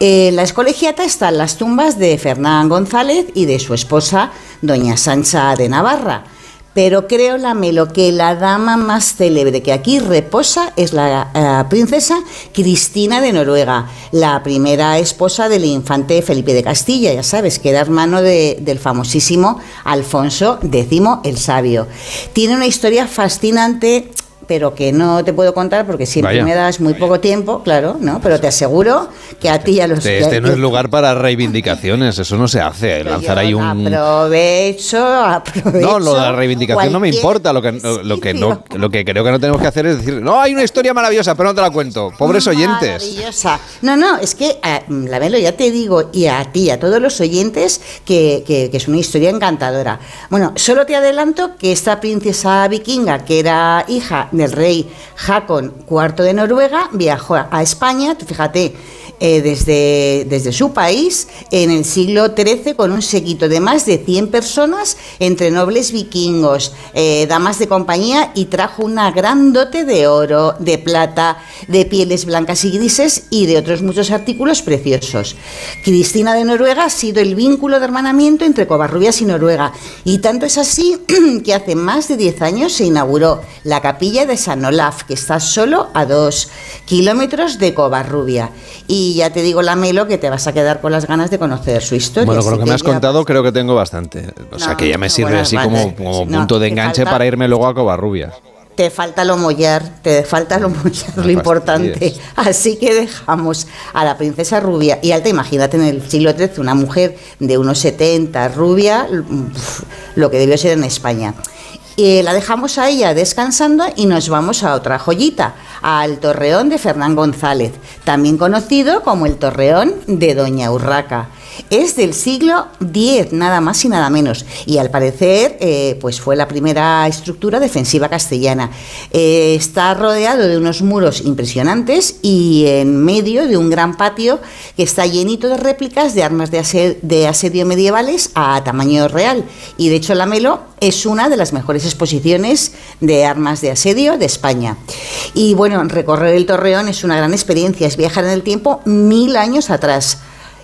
En la escolegiata están las tumbas de Fernán González y de su esposa, doña Sancha de Navarra. Pero creo, Lamelo, que la dama más célebre que aquí reposa es la eh, princesa Cristina de Noruega, la primera esposa del infante Felipe de Castilla, ya sabes, que era hermano de- del famosísimo Alfonso X el Sabio. Tiene una historia fascinante pero que no te puedo contar porque siempre Vaya. me das muy poco tiempo, claro, ¿no? Pero te aseguro que a ti y a los Este, este no es lugar para reivindicaciones, eso no se hace. Lanzar ahí un... Aprovecho, aprovecho. No, lo de la reivindicación no me importa. Lo que, lo, lo que no, lo que creo que no tenemos que hacer es decir, no, hay una historia maravillosa, pero no te la cuento. Pobres oyentes. Maravillosa. No, no, es que, eh, la Melo, ya te digo, y a ti, y a todos los oyentes, que, que- que es una historia encantadora. Bueno, solo te adelanto que esta princesa vikinga, que era hija del rey Hakon IV de Noruega, viajó a España, fíjate, eh, desde, desde su país en el siglo XIII con un séquito de más de 100 personas entre nobles vikingos, eh, damas de compañía y trajo una gran dote de oro, de plata, de pieles blancas y grises y de otros muchos artículos preciosos. Cristina de Noruega ha sido el vínculo de hermanamiento entre Covarrubias y Noruega y tanto es así que hace más de 10 años se inauguró la capilla de San Olaf, que está solo a dos kilómetros de Covarrubia. Y ya te digo, la Melo, que te vas a quedar con las ganas de conocer su historia. Bueno, con lo que me has ya- contado creo que tengo bastante. O sea, que ya me sirve bueno, así vale. como, como No, punto de enganche falta- para irme luego a Covarrubias. Te falta lo mollar, te falta lo mollar, lo importante. Así que dejamos a la princesa rubia. Y alta, imagínate en el siglo XIII, una mujer de unos 70, rubia, lo que debió ser en España. Y la dejamos a ella descansando y nos vamos a otra joyita, al Torreón de Fernán González, también conocido como el Torreón de Doña Urraca. Es del siglo X, nada más y nada menos, y al parecer eh, pues fue la primera estructura defensiva castellana. Eh, está rodeado de unos muros impresionantes y en medio de un gran patio que está llenito de réplicas de armas de, ase- de asedio medievales a tamaño real. Y de hecho la Melo es una de las mejores exposiciones de armas de asedio de España. Y bueno, recorrer el Torreón es una gran experiencia, es viajar en el tiempo mil años atrás.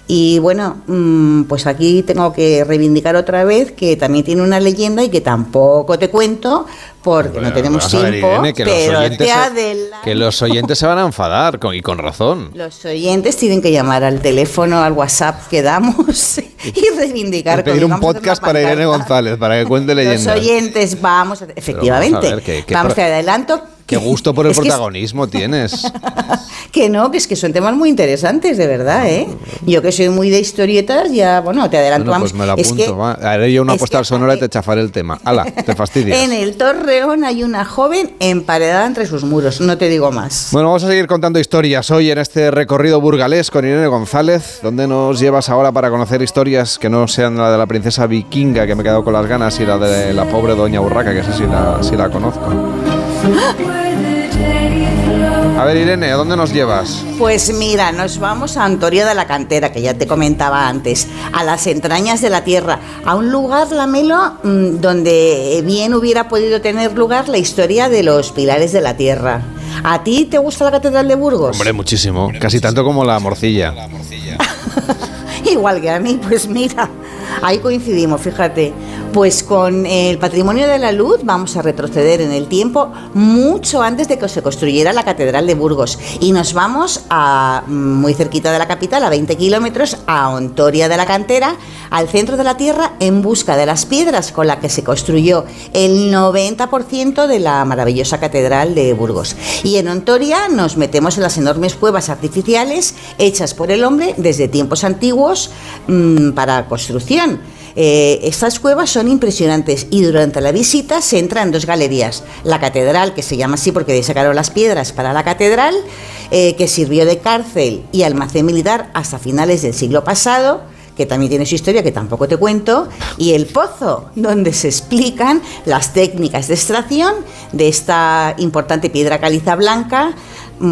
Y bueno, mm, pues aquí tengo que reivindicar otra vez que también tiene una leyenda y que tampoco te cuento porque no tenemos Vamos a ver, tiempo, Irene, que los pero oyentes te adelanto. Que los oyentes se van a enfadar, con- y con razón. Los oyentes tienen que llamar al teléfono, al WhatsApp que damos y reivindicar. pedir con- un vamos a podcast para Irene. González, para que cuente Los leyendas. oyentes, vamos, a- efectivamente. ver, que- que vamos, te adelanto Qué gusto por el Es que es- protagonismo tienes. que no, que es que son temas muy interesantes, de verdad, ¿eh? Yo que soy muy de historietas, ya, bueno, te adelanto, Bueno, pues me lo es apunto. que va. Haré yo una es que postal sonora y te chafaré el tema. Hala, te fastidias. en el Torreón hay una joven emparedada entre sus muros, no te digo más. Bueno, vamos a seguir contando historias hoy en este recorrido burgalés con Irene González. ¿Dónde nos llevas ahora para conocer historias que no sean la de la princesa vikinga, que me he quedado con las ganas, y la de la pobre doña Urraca, que sé si la, si la conozco? A ver, Irene, ¿a dónde nos llevas? Pues mira, nos vamos a Antoria de la Cantera, que ya te comentaba antes, a las entrañas de la tierra, a un lugar, Lamelo, mm, donde bien hubiera podido tener lugar la historia de los pilares de la tierra. ¿A ti te gusta la Catedral de Burgos? Hombre, muchísimo. Casi tanto como la morcilla. Igual que a mí, pues mira, ahí coincidimos, fíjate. Pues con el patrimonio de la luz vamos a retroceder en el tiempo mucho antes de que se construyera la Catedral de Burgos. Y nos vamos a muy cerquita de la capital, a 20 kilómetros, a Ontoria de la Cantera, al centro de la tierra, en busca de las piedras con las que se construyó el 90% de la maravillosa Catedral de Burgos. Y en Ontoria nos metemos en las enormes cuevas artificiales hechas por el hombre desde tiempos antiguos mm, para construcción. Eh, estas cuevas son impresionantes y durante la visita se entra en dos galerías. La catedral, que se llama así porque ahí sacaron las piedras para la catedral, eh, que sirvió de cárcel y almacén militar hasta finales del siglo pasado que también tiene su historia, que tampoco te cuento, y el pozo, donde se explican las técnicas de extracción de esta importante piedra caliza blanca,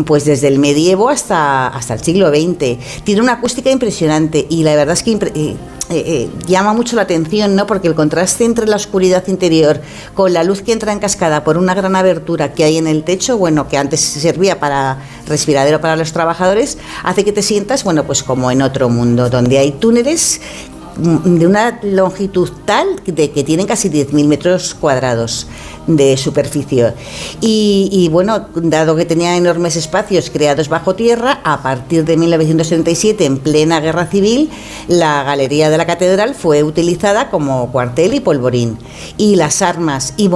pues desde el medievo hasta, hasta el siglo XX. Tiene una acústica impresionante y la verdad es que eh, eh, eh, llama mucho la atención, ¿no? Porque el contraste entre la oscuridad interior con la luz que entra en cascada por una gran abertura que hay en el techo, bueno, que antes servía para respiradero para los trabajadores, hace que te sientas, bueno, pues como en otro mundo, donde hay túneles mm, de una longitud tal de que tienen casi 10.000 metros cuadrados de superficie. Y, bueno, dado que tenía enormes espacios creados bajo tierra, a partir de 1977, en plena guerra civil, la galería de la catedral fue utilizada como cuartel y polvorín. Y las armas y,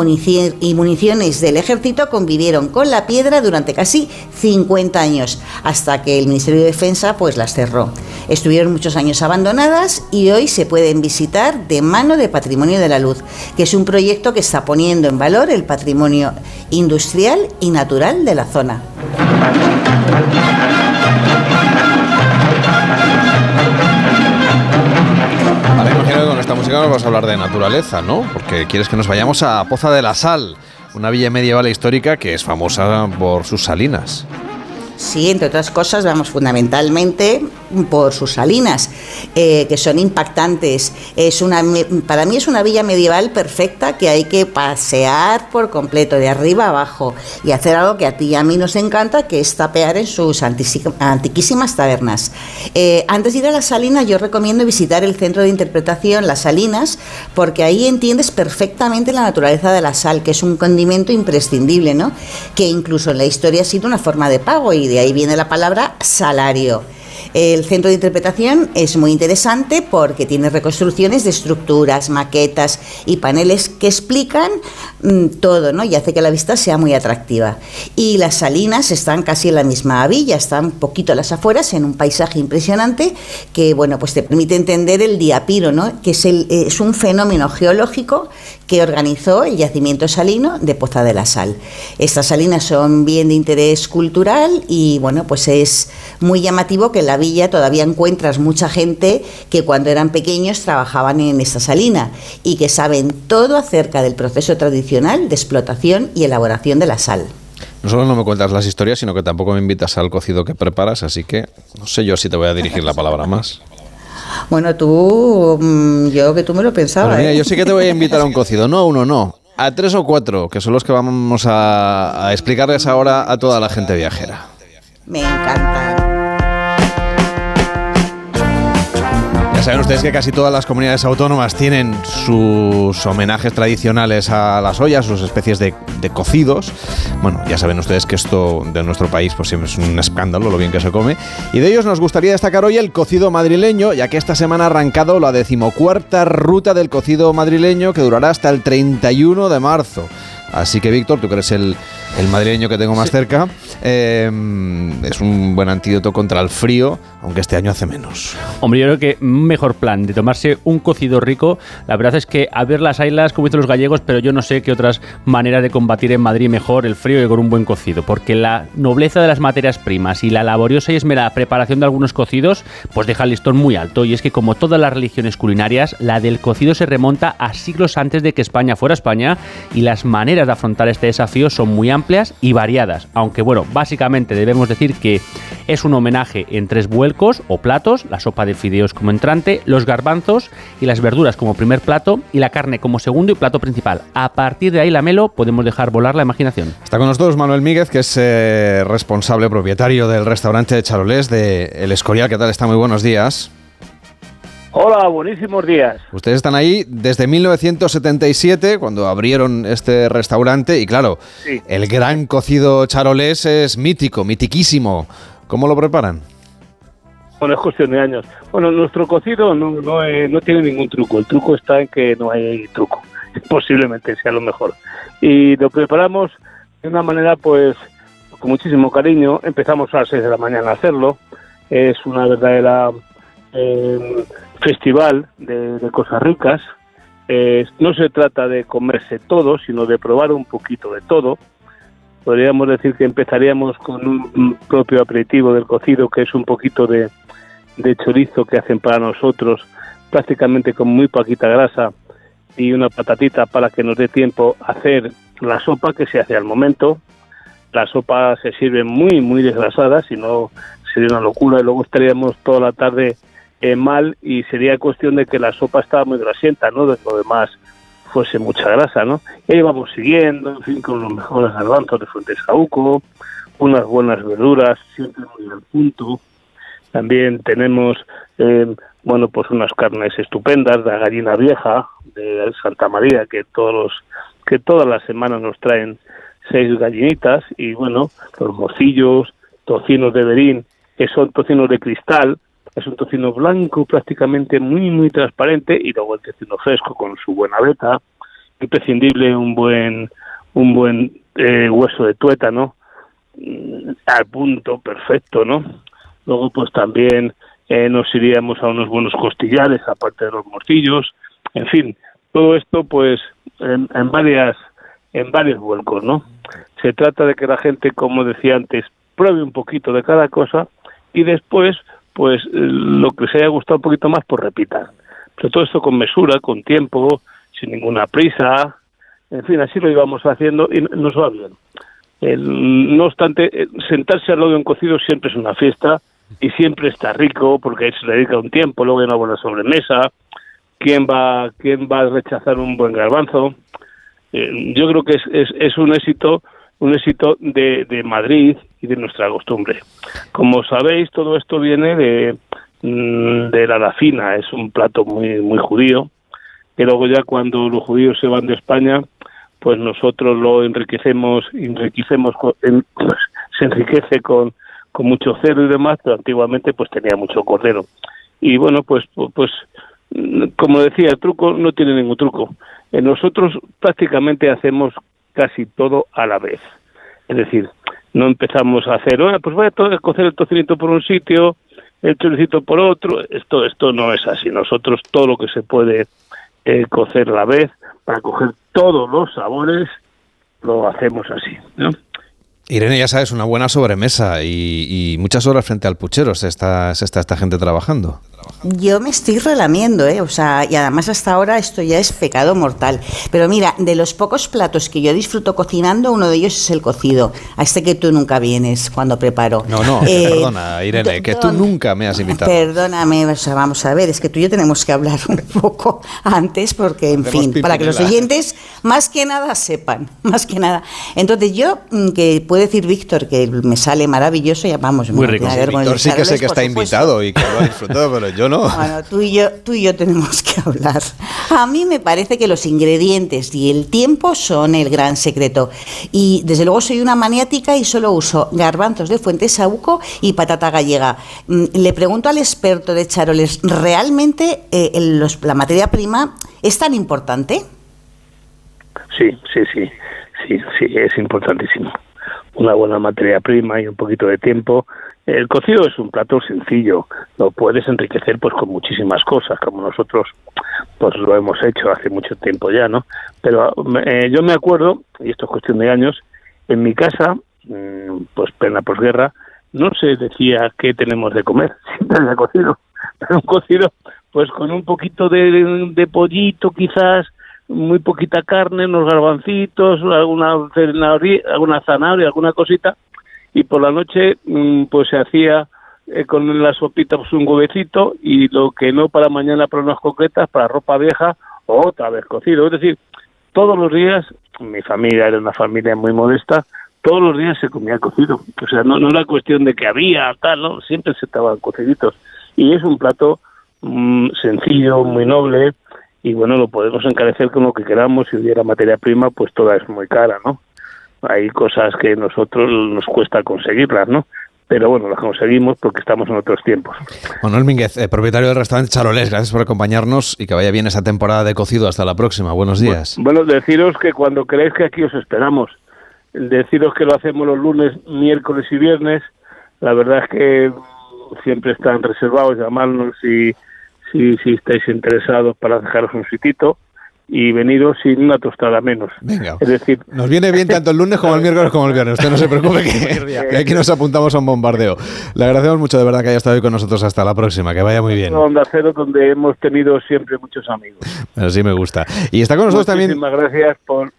y municiones del ejército convivieron con la piedra durante casi 50 años, hasta que el Ministerio de Defensa pues las cerró. Estuvieron muchos años abandonadas y hoy se pueden visitar de mano de Patrimonio de la Luz, que es un proyecto que está poniendo en valor el patrimonio industrial y natural de la zona. Vale, imagino que con esta música nos vas a hablar de naturaleza, ¿no? Porque quieres que nos vayamos a Poza de la Sal, una villa medieval e histórica que es famosa por sus salinas. Sí, entre otras cosas, vamos, fundamentalmente por sus salinas, eh, que son impactantes. Es una, para mí es una villa medieval perfecta que hay que pasear por completo, de arriba abajo, y hacer algo que a ti y a mí nos encanta, que es tapear en sus antiquísimas tabernas. Eh, antes de ir a las salinas, yo recomiendo visitar el centro de interpretación Las Salinas, porque ahí entiendes perfectamente la naturaleza de la sal, que es un condimento imprescindible, ¿no? Que incluso en la historia ha sido una forma de pago y de ahí viene la palabra salario. El centro de interpretación es muy interesante porque tiene reconstrucciones de estructuras, maquetas y paneles que explican mm, todo, ¿no? Y hace que la vista sea muy atractiva. Y las salinas están casi en la misma villa, están poquito a las afueras en un paisaje impresionante que, bueno, pues te permite entender el diapiro, ¿no? Que es, un fenómeno geológico que organizó el yacimiento salino de Poza de la Sal. Estas salinas son bien de interés cultural y bueno, pues es muy llamativo que la villa todavía encuentras mucha gente que cuando eran pequeños trabajaban en esta salina y que saben todo acerca del proceso tradicional de explotación y elaboración de la sal. No solo no me cuentas las historias, sino que tampoco me invitas al cocido que preparas, así que no sé yo si te voy a dirigir la palabra más. Bueno, tú, mm, yo que tú me lo pensaba. Bueno, mira, ¿eh? yo sí que te voy a invitar a un cocido, no a uno, no, a tres o cuatro, que son los que vamos a, a explicarles ahora a toda la gente viajera. Me encanta. Ya saben ustedes que casi todas las comunidades autónomas tienen sus homenajes tradicionales a las ollas, sus especies de, cocidos. Bueno, ya saben ustedes que esto de nuestro país pues siempre es un escándalo lo bien que se come. Y de ellos nos gustaría destacar hoy el cocido madrileño, ya que esta semana ha arrancado la decimocuarta ruta del cocido madrileño que durará hasta el 31 de marzo. Así que Víctor, tú que eres el, el madrileño que tengo más cerca, eh, es un buen antídoto contra el frío, aunque este año hace menos. Hombre, yo creo que un mejor plan de tomarse un cocido rico, la verdad es que a ver las ailas, como dicen los gallegos, pero yo no sé qué otras maneras de combatir en Madrid mejor el frío que con un buen cocido, porque la nobleza de las materias primas y la laboriosa y esmerada preparación de algunos cocidos, pues deja el listón muy alto. Y es que como todas las religiones culinarias, la del cocido se remonta a siglos antes de que España fuera España y las maneras de afrontar este desafío son muy amplias y variadas, aunque bueno, básicamente debemos decir que es un homenaje en tres vuelcos o platos, la sopa de fideos como entrante, los garbanzos y las verduras como primer plato y la carne como segundo y plato principal. A partir de ahí, la melo, podemos dejar volar la imaginación. Está con nosotros Manuel Míguez, que es eh, responsable propietario del restaurante de Charolés de El Escorial. ¿Qué tal? Está muy buenos días. Hola, buenísimos días. Ustedes están ahí desde 1977, cuando abrieron este restaurante, y claro, Sí. el gran cocido charolés es mítico, mitiquísimo. ¿Cómo lo preparan? Bueno, es cuestión de años. Bueno, nuestro cocido no, no, eh, no tiene ningún truco. El truco está en que no hay truco. Posiblemente sea lo mejor. Y lo preparamos de una manera, pues, con muchísimo cariño. Empezamos a las 6 de la mañana a hacerlo. Es una verdadera eh, festival de, de cosas ricas. Eh, no se trata de comerse todo, sino de probar un poquito de todo. Podríamos decir que empezaríamos con un, propio aperitivo del cocido, que es un poquito de, de chorizo que hacen para nosotros, prácticamente con muy poquita grasa y una patatita para que nos dé tiempo a hacer la sopa que se hace al momento. La sopa se sirve muy, muy desgrasada, si no sería una locura y luego estaríamos toda la tarde eh, mal y sería cuestión de que la sopa estaba muy grasienta, ¿no? De lo demás fuese mucha grasa, ¿no? Y ahí vamos siguiendo, en fin, con los mejores garbanzos de Fuentes Jauco, unas buenas verduras, siempre muy al punto. También tenemos, eh, bueno, pues unas carnes estupendas, la gallina vieja de Santa María, que todos los, que todas las semanas nos traen seis gallinitas y bueno, los morcillos, tocinos de berín, que son tocinos de cristal, es un tocino blanco prácticamente muy muy transparente y luego el tocino fresco con su buena veta, imprescindible un buen un buen eh, hueso de tuétano mm, al punto perfecto, ¿no? Luego pues también eh, nos iríamos a unos buenos costillares aparte de los morcillos, en fin, todo esto pues en, en varias en varios vuelcos, ¿no? Se trata de que la gente, como decía antes, pruebe un poquito de cada cosa y después, pues eh, lo que se haya gustado un poquito más, pues repita. Pero todo esto con mesura, con tiempo, sin ninguna prisa, en fin, así lo íbamos haciendo y nos va bien. No obstante, eh, sentarse al lado de un cocido siempre es una fiesta y siempre está rico porque se le dedica un tiempo, luego hay una buena sobremesa. ¿Quién va, quién va a rechazar un buen garbanzo? Eh, yo creo que es, es un éxito un éxito de, de Madrid y de nuestra costumbre. Como sabéis, todo esto viene de, mm, de la lafina, es un plato muy muy judío, que luego ya cuando los judíos se van de España, pues nosotros lo enriquecemos, enriquecemos en- se enriquece con, con mucho cerdo y demás, pero antiguamente pues tenía mucho cordero. Y bueno, pues pu- pues mm, como decía, el truco no tiene ningún truco. Eh, nosotros prácticamente hacemos casi todo a la vez. Es decir, no empezamos a hacer, "Ah, pues voy a cocer el tocinito por un sitio, el choricito por otro. Esto, esto no es así. Nosotros todo lo que se puede eh, cocer a la vez para coger todos los sabores lo hacemos así. ¿no? Irene, ya sabes, una buena sobremesa y, y muchas horas frente al puchero se está, se está esta gente trabajando. Yo me estoy relamiendo, ¿eh? O sea, y además hasta ahora esto ya es pecado mortal. Pero mira, de los pocos platos que yo disfruto cocinando, uno de ellos es el cocido. A este que tú nunca vienes cuando preparo. No, no, Eh, perdona, Irene, que tú nunca me has invitado. Perdóname, o sea, vamos a ver, es que tú y yo tenemos que hablar un poco antes, porque, en Hacemos fin, para que los oyentes más que nada sepan, más que nada. Entonces, yo, mm, que puede decir Víctor que me sale maravilloso, ya vamos, Muy rico. Víctor sí que sé que está supuesto. invitado y que lo ha disfrutado, pero pero yo no. Bueno, tú y yo, tú y yo tenemos que hablar. A mí me parece que los ingredientes y el tiempo son el gran secreto. Y desde luego soy una maniática y solo uso garbanzos de fuente saúco y patata gallega. Mm, Le pregunto al experto de charoles, ¿realmente eh, los- la materia prima es tan importante? Sí, sí, sí, sí, sí, es importantísimo. Una buena materia prima y un poquito de tiempo. El cocido es un plato sencillo, lo puedes enriquecer pues con muchísimas cosas, como nosotros pues lo hemos hecho hace mucho tiempo ya, ¿no? Pero eh, yo me acuerdo, y esto es cuestión de años, en mi casa, mm, pues plena posguerra, no se decía qué tenemos de comer, siempre había cocido, pero un cocido pues con un poquito de, pollito quizás, muy poquita carne, unos garbancitos, alguna alguna zanahoria, alguna cosita, y por la noche mm, pues se hacía eh, con la sopita pues un huevecito y lo que no para mañana para unas concretas, para ropa vieja, otra vez cocido. Es decir, todos los días, mi familia era una familia muy modesta, todos los días se comía cocido. O sea, no, no era cuestión de que había tal, ¿no? Siempre se estaban cociditos. Y es un plato mm, sencillo, muy noble, y bueno, lo podemos encarecer con lo que queramos. Si hubiera materia prima, pues toda es muy cara, ¿no? Hay cosas que nosotros nos cuesta conseguirlas, ¿no? Pero bueno, las conseguimos porque estamos en otros tiempos. Manuel Mínguez, eh, propietario del restaurante Charolés, gracias por acompañarnos y que vaya bien esa temporada de cocido. Hasta la próxima. Buenos días. Bueno, deciros que cuando queráis que aquí os esperamos, deciros que lo hacemos los lunes, miércoles y viernes. La verdad es que mm, siempre están reservados, llamarnos si, si, si estáis interesados para dejaros un sitito y veniros sin una tostada menos. Venga. Es decir, Nos viene bien tanto el lunes como el miércoles como el viernes. Usted no se preocupe que, que aquí nos apuntamos a un bombardeo. Le agradecemos mucho de verdad que haya estado hoy con nosotros. Hasta la próxima. Que vaya muy bien. Onda Cero, donde hemos tenido siempre muchos amigos. Así me gusta. Y está con nosotros también. Muchísimas gracias por...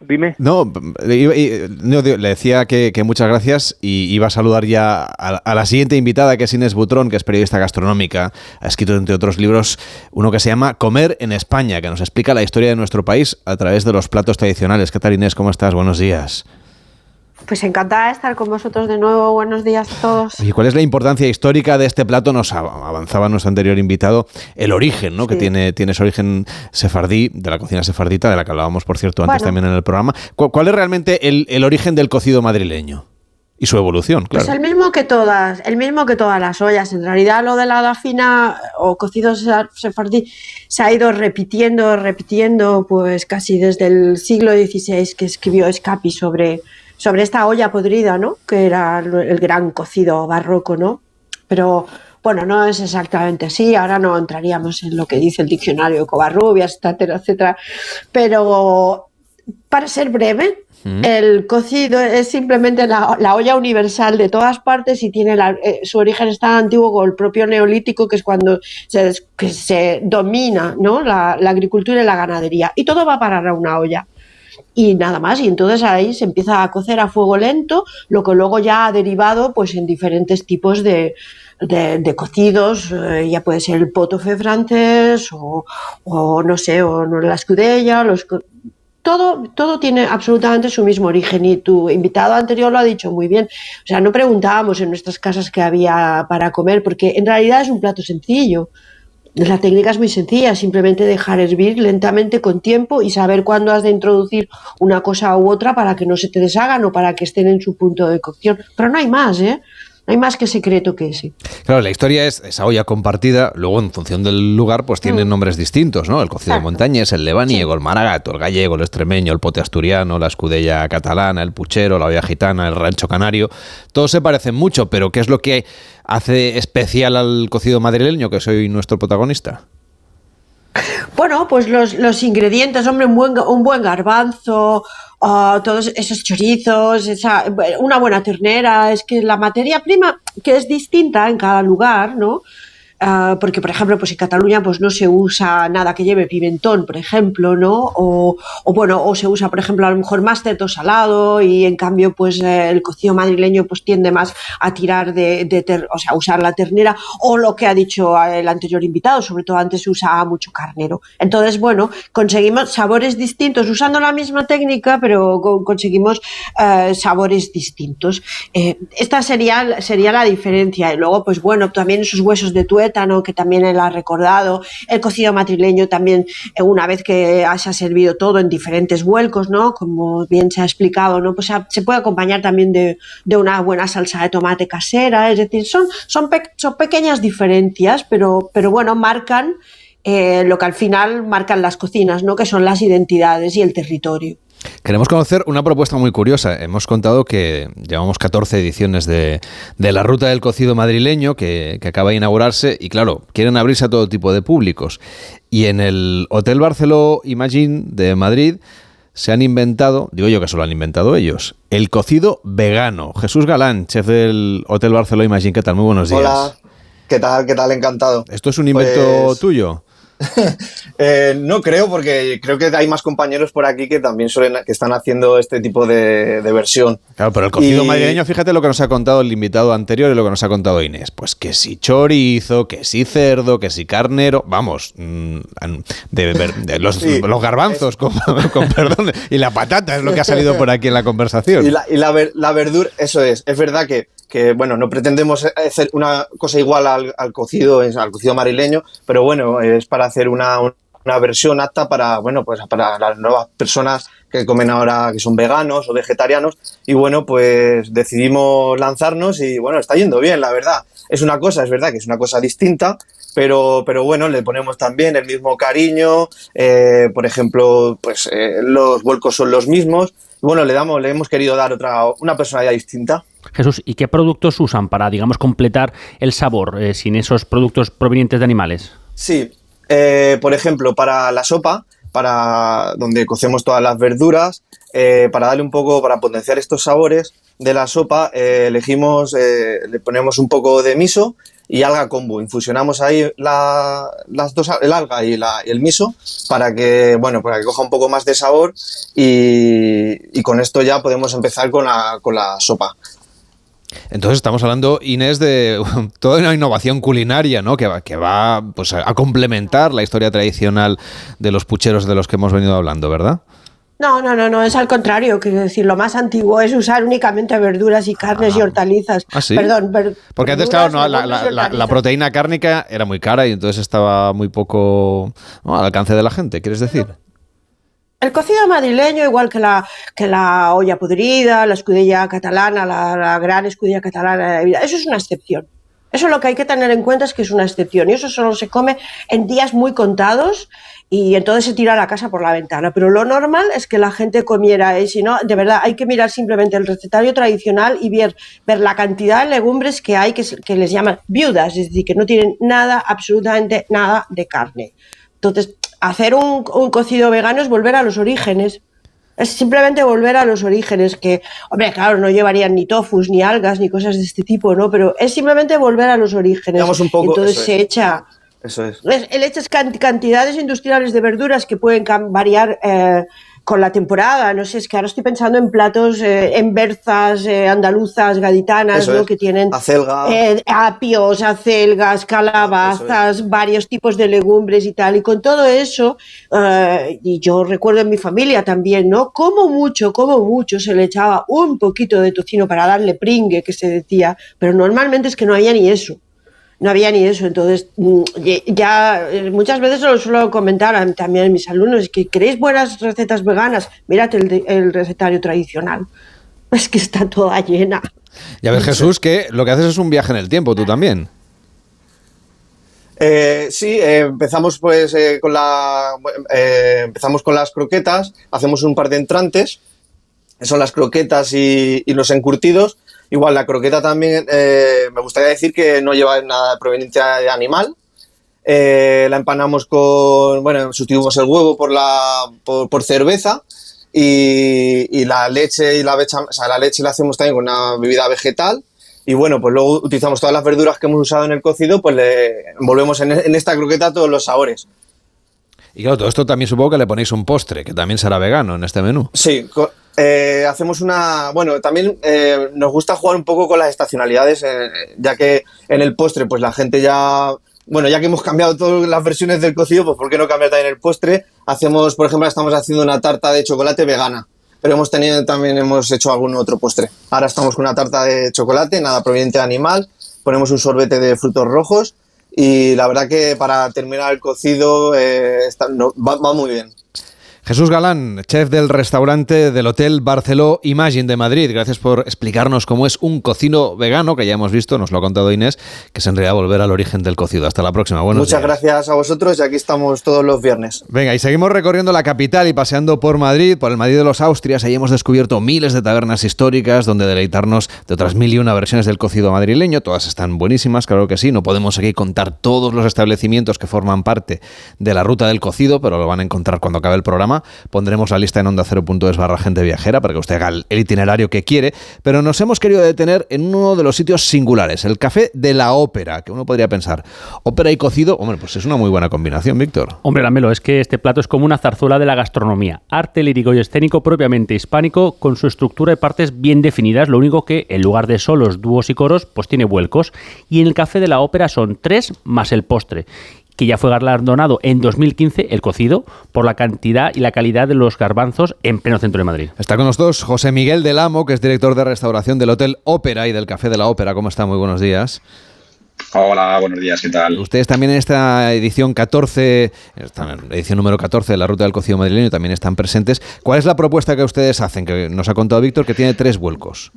Dime. No, no, digo, le decía que, que muchas gracias y iba a saludar ya a, a la siguiente invitada, que es Inés Butrón, que es periodista gastronómica. Ha escrito, entre otros libros, uno que se llama Comer en España, que nos explica la historia de nuestro país a través de los platos tradicionales. ¿Qué tal, Inés? ¿Cómo estás? Buenos días. Pues encantada de estar con vosotros de nuevo. Buenos días a todos. ¿Y cuál es la importancia histórica de este plato? Nos av- avanzaba nuestro anterior invitado el origen, ¿no? Que tiene, tiene ese origen sefardí, de la cocina sefardita, de la que hablábamos, por cierto, antes Bueno. también en el programa. ¿Cu- ¿Cuál es realmente el, el origen del cocido madrileño? Y su evolución, claro. Pues el mismo que todas, el mismo que todas las ollas. En realidad lo de la dafina o cocido se- sefardí se ha ido repitiendo, repitiendo, pues casi desde el siglo XVI que escribió Escapi sobre, sobre esta olla podrida, ¿no? Que era el gran cocido barroco, ¿no? Pero bueno, no es exactamente así. Ahora no entraríamos en lo que dice el diccionario de Covarrubias, etcétera, etcétera. Pero para ser breve, el cocido es simplemente la, la olla universal de todas partes y tiene la- eh, su origen es tan antiguo como el propio neolítico, que es cuando se, des- que se domina ¿no? la, la agricultura y la ganadería. Y todo va a parar a una olla. Y nada más, y entonces ahí se empieza a cocer a fuego lento, lo que luego ya ha derivado pues en diferentes tipos de, de- de cocidos, eh, ya puede ser el potofe francés o, o no sé, o la escudella, los, todo, todo tiene absolutamente su mismo origen y tu invitado anterior lo ha dicho muy bien. O sea, no preguntábamos en nuestras casas qué había para comer, porque en realidad es un plato sencillo. La técnica es muy sencilla, simplemente dejar hervir lentamente con tiempo y saber cuándo has de introducir una cosa u otra para que no se te deshagan o para que estén en su punto de cocción. Pero no hay más, ¿eh? No hay más que secreto que ese. Claro, la historia es esa olla compartida, luego en función del lugar, pues tienen nombres distintos, ¿no? El cocido Exacto. montañés, el lebaniego, el maragato, el gallego, el extremeño, el pote asturiano, la escudella catalana, el puchero, la olla gitana, el rancho canario. Todos se parecen mucho, pero ¿qué es lo que hace especial al cocido madrileño, que soy nuestro protagonista? Bueno, pues los, los ingredientes, hombre, un buen, un buen garbanzo, ah, todos esos chorizos, esa, una buena ternera, es que la materia prima, que es distinta en cada lugar, ¿no? Ah, porque, por ejemplo, pues en Cataluña pues no se usa nada que lleve pimentón, por ejemplo, ¿no? O, o, bueno, o se usa, por ejemplo, a lo mejor más cerdo salado y en cambio, pues eh, el cocido madrileño pues tiende más a tirar de, de ter- o sea, usar la ternera o lo que ha dicho el anterior invitado, sobre todo antes se usaba mucho carnero. Entonces, bueno, conseguimos sabores distintos usando la misma técnica, pero co- conseguimos eh, sabores distintos. Eh, esta sería, sería la diferencia. Y luego, pues bueno, también esos huesos de tuero que también él ha recordado, el cocido madrileño también, eh, una vez que haya servido todo en diferentes vuelcos, ¿no? Como bien se ha explicado, ¿no? Pues se puede acompañar también de, una buena salsa de tomate casera, es decir, son, son, son pequeñas diferencias, pero, pero bueno, marcan eh, lo que al final marcan las cocinas, ¿no? Que son las identidades y el territorio. Queremos conocer una propuesta muy curiosa. Hemos contado que llevamos 14 ediciones de, la ruta del cocido madrileño que, acaba de inaugurarse y claro, quieren abrirse a todo tipo de públicos. Y en el Hotel Barceló Imagine de Madrid se han inventado, digo yo que solo han inventado ellos, el cocido vegano. Jesús Galán, chef del Hotel Barceló Imagine, ¿qué tal? Muy buenos días. Hola, ¿qué tal? ¿Qué tal? Encantado. ¿Esto es un invento pues tuyo? Eh, no creo, porque creo que hay más compañeros por aquí que también suelen, que están haciendo este tipo de, versión. Claro, pero el cocido madrileño, fíjate lo que nos ha contado el invitado anterior y lo que nos ha contado Inés. Pues que si chorizo, que si cerdo, que si carnero, vamos, mm, de, los, garbanzos, con, perdón, y la patata es lo que ha salido por aquí en la conversación. Y la, y la verdura, eso es, es verdad que que bueno, no pretendemos hacer una cosa igual al, cocido, al cocido marileño, pero bueno, es para hacer una, una, versión apta para, bueno, pues para las nuevas personas que comen ahora, que son veganos o vegetarianos, y bueno, pues decidimos lanzarnos y bueno, está yendo bien, la verdad. Es una cosa, es verdad que es una cosa distinta, pero, pero bueno, le ponemos también el mismo cariño, eh, por ejemplo, pues eh, los vuelcos son los mismos, bueno, le damos, le hemos querido dar otra, una personalidad distinta. Jesús, ¿y qué productos usan para, digamos, completar el sabor eh, sin esos productos provenientes de animales? Sí, eh, por ejemplo, para la sopa, para donde cocemos todas las verduras, eh, para darle un poco, para potenciar estos sabores de la sopa, elegimos, le ponemos un poco de miso y alga combo. Infusionamos ahí las dos, el alga y, el miso para que, bueno, para que coja un poco más de sabor y, con esto ya podemos empezar con con la sopa. Entonces estamos hablando, Inés, de toda una innovación culinaria, ¿no? Que va, que va pues, a complementar la historia tradicional de los pucheros de los que hemos venido hablando, ¿verdad? No, no, no, no, es al contrario, quiero decir, lo más antiguo es usar únicamente verduras y carnes y ah. hortalizas. ¿Ah, sí? Perdón, Porque antes, claro, no, la, proteína cárnica era muy cara y entonces estaba muy poco al alcance de la gente, ¿quieres decir? El cocido madrileño, igual que la, olla podrida, la escudilla catalana, la, gran escudilla catalana de vida, eso es una excepción. Eso lo que hay que tener en cuenta es que es una excepción y eso solo se come en días muy contados y entonces se tira la casa por la ventana. Pero lo normal es que la gente comiera eso, de verdad hay que mirar simplemente el recetario tradicional y ver, ver la cantidad de legumbres que hay que, que les llaman viudas, es decir, que no tienen nada, absolutamente nada de carne. Entonces, hacer un, cocido vegano es volver a los orígenes. Es simplemente volver a los orígenes, que, hombre, claro, no llevarían ni tofus, ni algas, ni cosas de este tipo, ¿no? Pero es simplemente volver a los orígenes. un poco, Entonces se echa... Eso es. El echas cantidades industriales de verduras que pueden variar eh, con la temporada. No sé, es que ahora estoy pensando en platos, eh, en berzas eh, andaluzas, gaditanas, ¿no? que tienen eh, apios, acelgas, calabazas, varios tipos de legumbres y tal. Y con todo eso, y yo recuerdo en mi familia también, ¿no? Como mucho, como mucho se le echaba un poquito de tocino para darle pringue, que se decía, pero normalmente es que no había ni eso no había ni eso. Entonces, mm, ya eh, muchas veces lo suelo comentar también a mis alumnos, que queréis buenas recetas veganas, mírate el, recetario tradicional. Es que está toda llena. Ya ves, Jesús, que lo que haces es un viaje en el tiempo, tú también. Eh, sí, eh, empezamos pues con la empezamos con las croquetas, hacemos un par de entrantes, que son las croquetas y los encurtidos, Igual, la croqueta también, eh, me gustaría decir que no lleva nada de proveniencia de animal. Eh, la empanamos con, bueno, sustituimos el huevo por, la, por, cerveza y, la leche y la becha, o sea, la leche la hacemos también con una bebida vegetal. Y bueno, pues luego utilizamos todas las verduras que hemos usado en el cocido, pues le envolvemos en, en esta croqueta todos los sabores. Y claro, todo esto también supongo que le ponéis un postre, que también será vegano en este menú. Sí, eh, hacemos una. Bueno, también eh, nos gusta jugar un poco con las estacionalidades, eh, ya que en el postre, pues la gente ya. Bueno, ya que hemos cambiado todas las versiones del cocido, pues ¿por qué no cambiar también el postre? Hacemos, por ejemplo, estamos haciendo una tarta de chocolate vegana, pero hemos tenido también hemos hecho algún otro postre. Ahora estamos con una tarta de chocolate, nada proveniente de animal, ponemos un sorbete de frutos rojos y la verdad que para terminar el cocido eh, va muy bien. Jesús Galán, chef del restaurante del Hotel Barceló Imagine de Madrid. Gracias por explicarnos cómo es un cocino vegano, que ya hemos visto, nos lo ha contado Inés, que es en realidad volver al origen del cocido. Hasta la próxima. Muchas gracias a vosotros y aquí estamos todos los viernes. Venga, y seguimos recorriendo la capital y paseando por Madrid, por el Madrid de los Austrias. Ahí hemos descubierto miles de tabernas históricas donde deleitarnos de otras mil y una versiones del cocido madrileño. Todas están buenísimas, claro que sí. No podemos aquí contar todos los establecimientos que forman parte de la ruta del cocido, pero lo van a encontrar cuando acabe el programa. Pondremos la lista en onda 0.es barra gente viajera para que usted haga el itinerario que quiere. Pero nos hemos querido detener en uno de los sitios singulares, el Café de la Ópera, que uno podría pensar, ópera y cocido, hombre, pues es una muy buena combinación, Víctor. Hombre, Lamelo, es que este plato es como una zarzuela de la gastronomía. Arte lírico y escénico propiamente hispánico, con su estructura y partes bien definidas, lo único que en lugar de solos, dúos y coros, pues tiene vuelcos. Y en el Café de la Ópera son tres más el postre que ya fue galardonado en 2015, el cocido, por la cantidad y la calidad de los garbanzos en pleno centro de Madrid. Está con nosotros José Miguel del Amo, que es director de restauración del Hotel Ópera y del Café de la Ópera. ¿Cómo está? Muy buenos días. Hola, buenos días, ¿qué tal? Ustedes también en esta edición 14, esta edición número 14 de la Ruta del Cocido Madrileño también están presentes. ¿Cuál es la propuesta que ustedes hacen? Que nos ha contado Víctor que tiene tres vuelcos.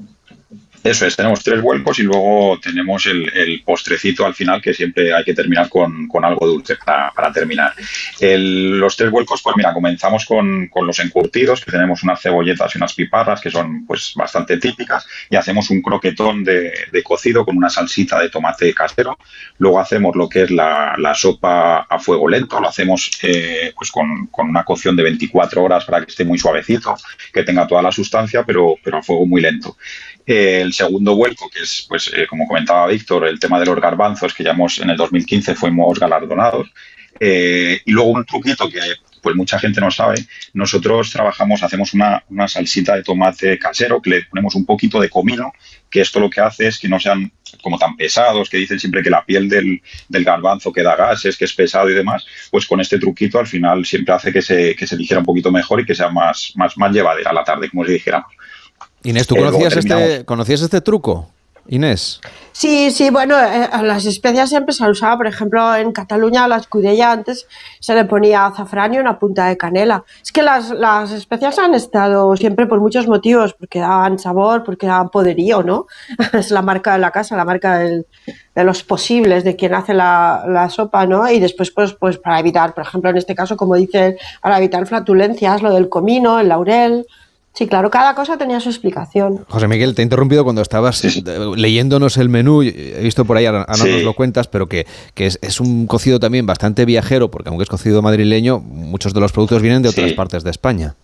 Eso es, tenemos tres vuelcos y luego tenemos el, postrecito al final que siempre hay que terminar con, algo dulce para, terminar. los tres vuelcos, pues mira, comenzamos con, los encurtidos, que tenemos unas cebolletas y unas piparras que son pues bastante típicas y hacemos un croquetón de, cocido con una salsita de tomate casero. Luego hacemos lo que es la, sopa a fuego lento, lo hacemos eh, pues con, una cocción de 24 horas para que esté muy suavecito, que tenga toda la sustancia, pero, pero a fuego muy lento el segundo vuelco, que es, pues, eh, como comentaba Víctor, el tema de los garbanzos, que ya hemos, en el 2015 fuimos galardonados. Eh, y luego un truquito que pues mucha gente no sabe, nosotros trabajamos, hacemos una, salsita de tomate casero, que le ponemos un poquito de comino, que esto lo que hace es que no sean como tan pesados, que dicen siempre que la piel del, del garbanzo que da gases, que es pesado y demás, pues con este truquito al final siempre hace que se, que se dijera un poquito mejor y que sea más, más, más la tarde, como si dijéramos. Inés, ¿tú conocías, este, conocías este truco? Inés. Sí, sí, bueno, eh, las especias siempre se han usado. Por ejemplo, en Cataluña a la escudella antes se le ponía azafrán y una punta de canela. Es que las, las especias han estado siempre por muchos motivos, porque daban sabor, porque daban poderío, ¿no? es la marca de la casa, la marca de los posibles, de quien hace la, la, sopa, ¿no? Y después, pues, pues para evitar, por ejemplo, en este caso, como dicen, para evitar flatulencias, lo del comino, el laurel, Sí, claro, cada cosa tenía su explicación. José Miguel, te he interrumpido cuando estabas leyéndonos el menú. He visto por ahí, ahora no nos lo cuentas, pero que, es, un cocido también bastante viajero, porque aunque es cocido madrileño, muchos de los productos vienen de otras partes de España.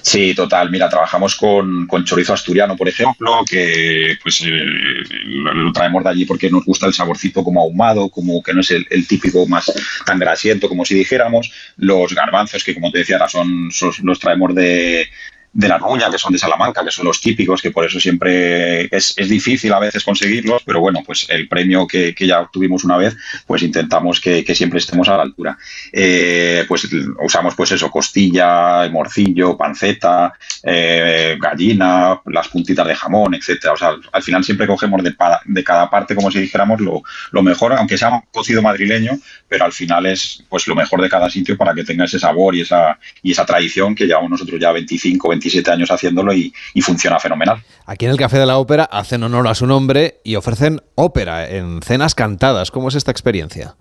Sí, total. Mira, trabajamos con, chorizo asturiano, por ejemplo, que pues eh, lo, traemos de allí porque nos gusta el saborcito como ahumado, como que no es el, típico más tan grasiento como si dijéramos. Los garbanzos, que como te decía, son, son los traemos de, de la Ruña, que son de Salamanca, que son los típicos, que por eso siempre es, difícil a veces conseguirlos, pero bueno, pues el premio que, ya obtuvimos una vez, pues intentamos que, siempre estemos a la altura. Eh, pues usamos pues eso, costilla, morcillo, panceta, eh, gallina, las puntitas de jamón, etcétera. O sea, al final siempre cogemos de, de cada parte, como si dijéramos, lo, lo mejor, aunque sea un cocido madrileño, pero al final es pues lo mejor de cada sitio para que tenga ese sabor y esa, y esa tradición que llevamos nosotros ya 25, 27 años haciéndolo y, funciona fenomenal. Aquí en el Café de la Ópera hacen honor a su nombre y ofrecen ópera en cenas cantadas. ¿Cómo es esta experiencia?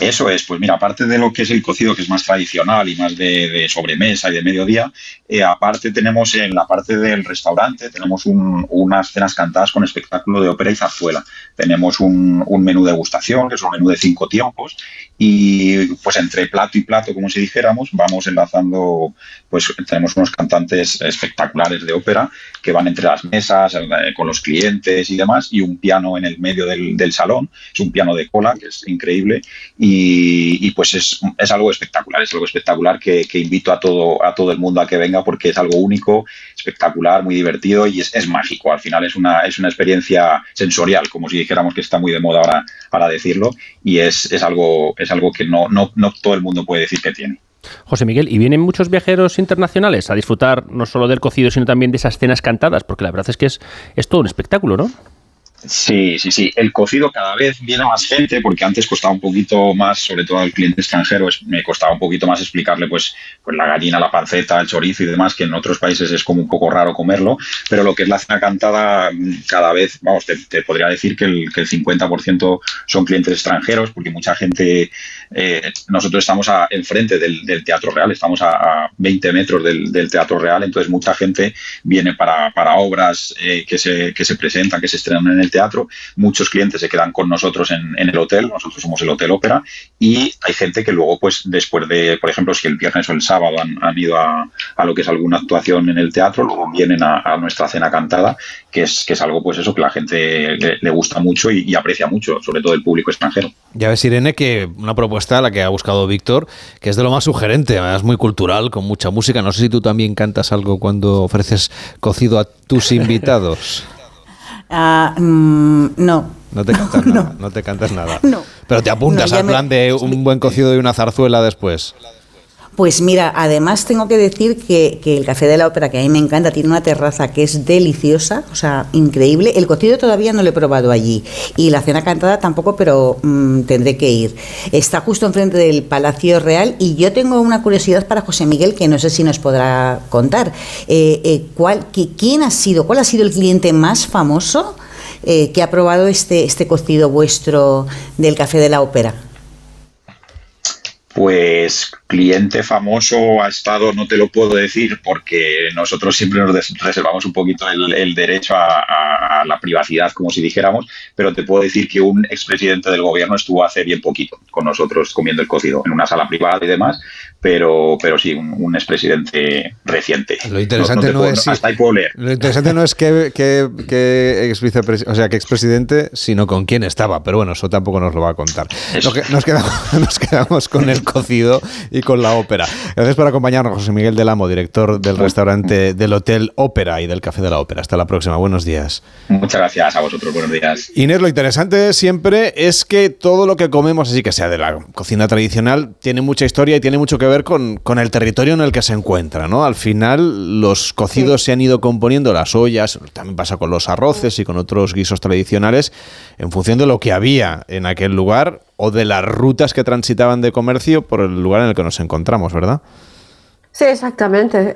Eso es, pues mira, aparte de lo que es el cocido, que es más tradicional y más de, sobremesa y de mediodía, eh, aparte tenemos en la parte del restaurante, tenemos unas cenas cantadas con espectáculo de ópera y zarzuela. Tenemos un, un menú de degustación, que es un menú de cinco tiempos, y pues entre plato y plato, como si dijéramos, vamos enlazando, pues tenemos unos cantantes espectaculares de ópera que van entre las mesas, eh, con los clientes y demás, y un piano en el medio del, del salón, es un piano de cola, que es increíble, y, pues es, es, algo espectacular, es algo espectacular que, invito a todo, a todo el mundo a que venga porque es algo único, espectacular, muy divertido y es, es mágico, al final es una, es una experiencia sensorial, como si dijéramos que está muy de moda ahora para decirlo, y es, es algo es algo que no, no, no todo el mundo puede decir que tiene. José Miguel, ¿y vienen muchos viajeros internacionales a disfrutar no solo del cocido, sino también de esas cenas cantadas? Porque la verdad es que es, es todo un espectáculo, ¿no? Sí, sí, sí. El cocido cada vez viene más gente porque antes costaba un poquito más, sobre todo al cliente extranjero, me costaba un poquito más explicarle pues, pues la gallina, la panceta, el chorizo y demás, que en otros países es como un poco raro comerlo, pero lo que es la cena cantada cada vez, vamos, te, podría decir que el, que el 50% son clientes extranjeros porque mucha gente, eh, nosotros estamos a, enfrente del, Teatro Real, estamos a, 20 metros del, Teatro Real, entonces mucha gente viene para, obras eh, que, se, que se presentan, que se estrenan en el teatro. Muchos clientes se quedan con nosotros en, el hotel, nosotros somos el Hotel Ópera, y hay gente que luego, pues después de, por ejemplo, si el viernes o el sábado han, ido a, lo que es alguna actuación en el teatro, luego vienen a, nuestra cena cantada, que es, que es algo, pues eso, que la gente le, gusta mucho y, aprecia mucho, sobre todo el público extranjero. Ya ves, Irene, que una propuesta, la que ha buscado Víctor, que es de lo más sugerente, es muy cultural, con mucha música. No sé si tú también cantas algo cuando ofreces cocido a tus invitados. Ah, mm, no. No te cantas nada. No te cantas nada. Pero te apuntas al plan de un buen cocido y una zarzuela después. Pues mira, además tengo que decir que, el Café de la Ópera, que a mí me encanta, tiene una terraza que es deliciosa, o sea, increíble. El cocido todavía no lo he probado allí y la cena cantada tampoco, pero mm, tendré que ir. Está justo enfrente del Palacio Real y yo tengo una curiosidad para José Miguel que no sé si nos podrá contar. Eh, eh, ¿cuál, ¿Quién ha sido, cuál ha sido el cliente más famoso eh, que ha probado este, este cocido vuestro del Café de la Ópera? Pues cliente famoso ha estado, no te lo puedo decir porque nosotros siempre nos reservamos un poquito el, derecho a, la privacidad, como si dijéramos, pero te puedo decir que un expresidente del gobierno estuvo hace bien poquito con nosotros comiendo el cocido en una sala privada y demás, pero, pero sí, un, expresidente reciente. Lo interesante no, es hasta ahí puedo leer. Lo interesante no es que, que, ex o sea, que expresidente, sino con quién estaba, pero bueno, eso tampoco nos lo va a contar. nos, quedamos, nos quedamos con el cocido y con la ópera. Gracias por acompañarnos, José Miguel del Amo, director del restaurante del Hotel Ópera y del Café de la Ópera. Hasta la próxima. Buenos días. Muchas gracias a vosotros. Buenos días. Inés, lo interesante siempre es que todo lo que comemos, así que sea de la cocina tradicional, tiene mucha historia y tiene mucho que ver con, con el territorio en el que se encuentra. ¿no? Al final, los cocidos se han ido componiendo, las ollas, también pasa con los arroces y con otros guisos tradicionales, en función de lo que había en aquel lugar o de las rutas que transitaban de comercio por el lugar en el que nos encontramos, ¿verdad? Sí, exactamente.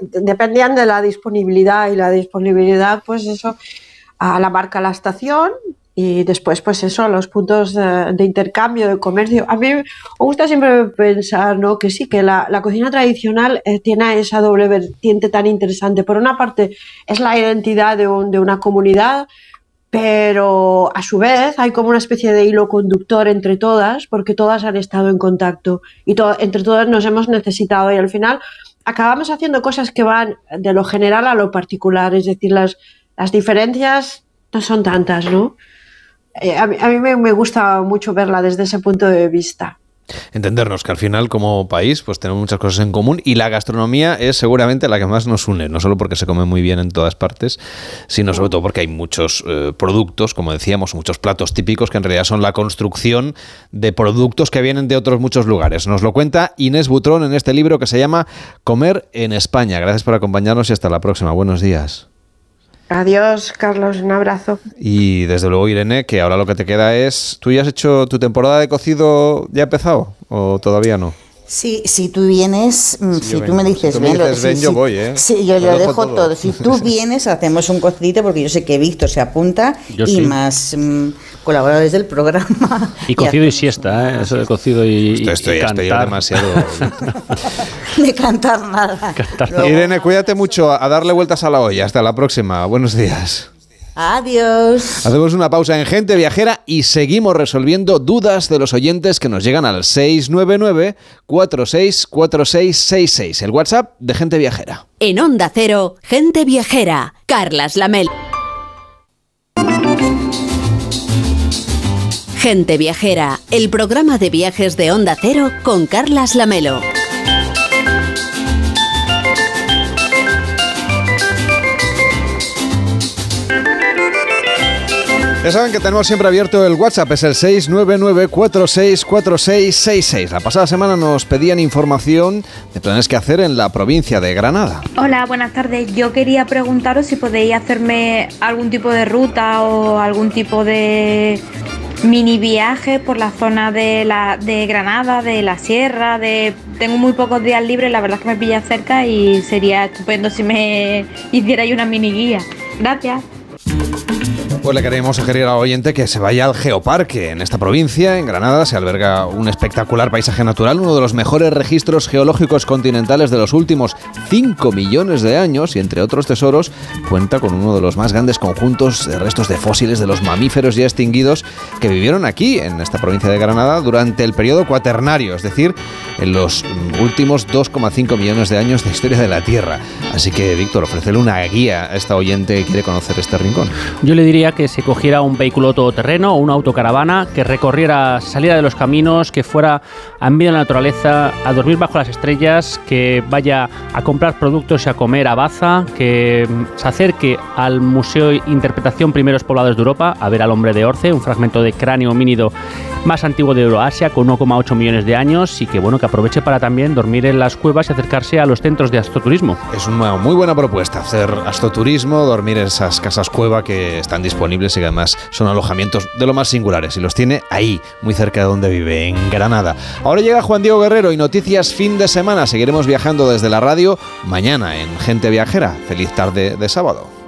Dependían de la disponibilidad y la disponibilidad, pues eso, a la marca la estación y después, pues eso, los puntos de, intercambio, de comercio. A mí me gusta siempre pensar, ¿no? Que sí, que la, cocina tradicional eh, tiene esa doble vertiente tan interesante. Por una parte, es la identidad de, de una comunidad, pero a su vez hay como una especie de hilo conductor entre todas, porque todas han estado en contacto y entre todas nos hemos necesitado y al final acabamos haciendo cosas que van de lo general a lo particular, es decir, las, las diferencias no son tantas, ¿no? Eh, a mí, a mí me gusta mucho verla desde ese punto de vista entendernos que al final como país pues tenemos muchas cosas en común y la gastronomía es seguramente la que más nos une, no solo porque se come muy bien en todas partes, sino sobre todo porque hay muchos eh, productos, como decíamos, muchos platos típicos que en realidad son la construcción de productos que vienen de otros muchos lugares. Nos lo cuenta Inés Butrón en este libro que se llama Comer en España. Gracias por acompañarnos y hasta la próxima. Buenos días. Adiós, Carlos, un abrazo. Y desde luego, Irene, que ahora lo que te queda es, ¿tú ya has hecho tu temporada de cocido, ya ha empezado o todavía no? Sí, si tú vienes, mm, si, tú me dices, ven, yo voy, ¿eh? Sí, yo lo, dejo, todo. Si tú vienes, hacemos un cocidito, porque yo sé que Víctor se apunta y más mm, colaboradores del programa. Y cocido y siesta, ¿eh? Eso de cocido y, estoy, estoy, demasiado... de cantar nada. Irene, cuídate mucho, a darle vueltas a la olla. Hasta la próxima. Buenos días. Adiós. Hacemos una pausa en Gente Viajera y seguimos resolviendo dudas de los oyentes que nos llegan al 699-464666, el WhatsApp de Gente Viajera. En Onda Cero, Gente Viajera, Carlas Lamel. Gente Viajera, el programa de viajes de Onda Cero con Carlas Lamelo. Ya saben que tenemos siempre abierto el WhatsApp, es el 699464666. La pasada semana nos pedían información de planes que hacer en la provincia de Granada. Hola, buenas tardes. Yo quería preguntaros si podéis hacerme algún tipo de ruta o algún tipo de mini viaje por la zona de, la, de Granada, de la sierra, de tengo muy pocos días libres, la verdad es que me pilla cerca y sería estupendo si me hicierais una mini guía. Gracias. Pues le queremos sugerir al oyente que se vaya al Geoparque. En esta provincia, en Granada, se alberga un espectacular paisaje natural, uno de los mejores registros geológicos continentales de los últimos 5 millones de años y, entre otros tesoros, cuenta con uno de los más grandes conjuntos de restos de fósiles de los mamíferos ya extinguidos que vivieron aquí, en esta provincia de Granada, durante el periodo cuaternario, es decir, en los últimos 2,5 millones de años de historia de la Tierra. Así que, Víctor, ofrécele una guía a esta oyente que quiere conocer este rincón. Yo le diría que se cogiera un vehículo todoterreno o una autocaravana, que recorriera, saliera de los caminos, que fuera a medio de la naturaleza, a dormir bajo las estrellas, que vaya a comprar productos y a comer a Baza, que se acerque al Museo Interpretación Primeros Poblados de Europa a ver al hombre de Orce, un fragmento de cráneo homínido más antiguo de Euroasia con 1,8 millones de años y que bueno que aproveche para también dormir en las cuevas y acercarse a los centros de astroturismo. Es una muy buena propuesta hacer astroturismo, dormir en esas casas cueva que están disponibles y que además son alojamientos de lo más singulares y los tiene ahí, muy cerca de donde vive, en Granada. Ahora llega Juan Diego Guerrero y noticias fin de semana. Seguiremos viajando desde la radio mañana en Gente Viajera. Feliz tarde de sábado.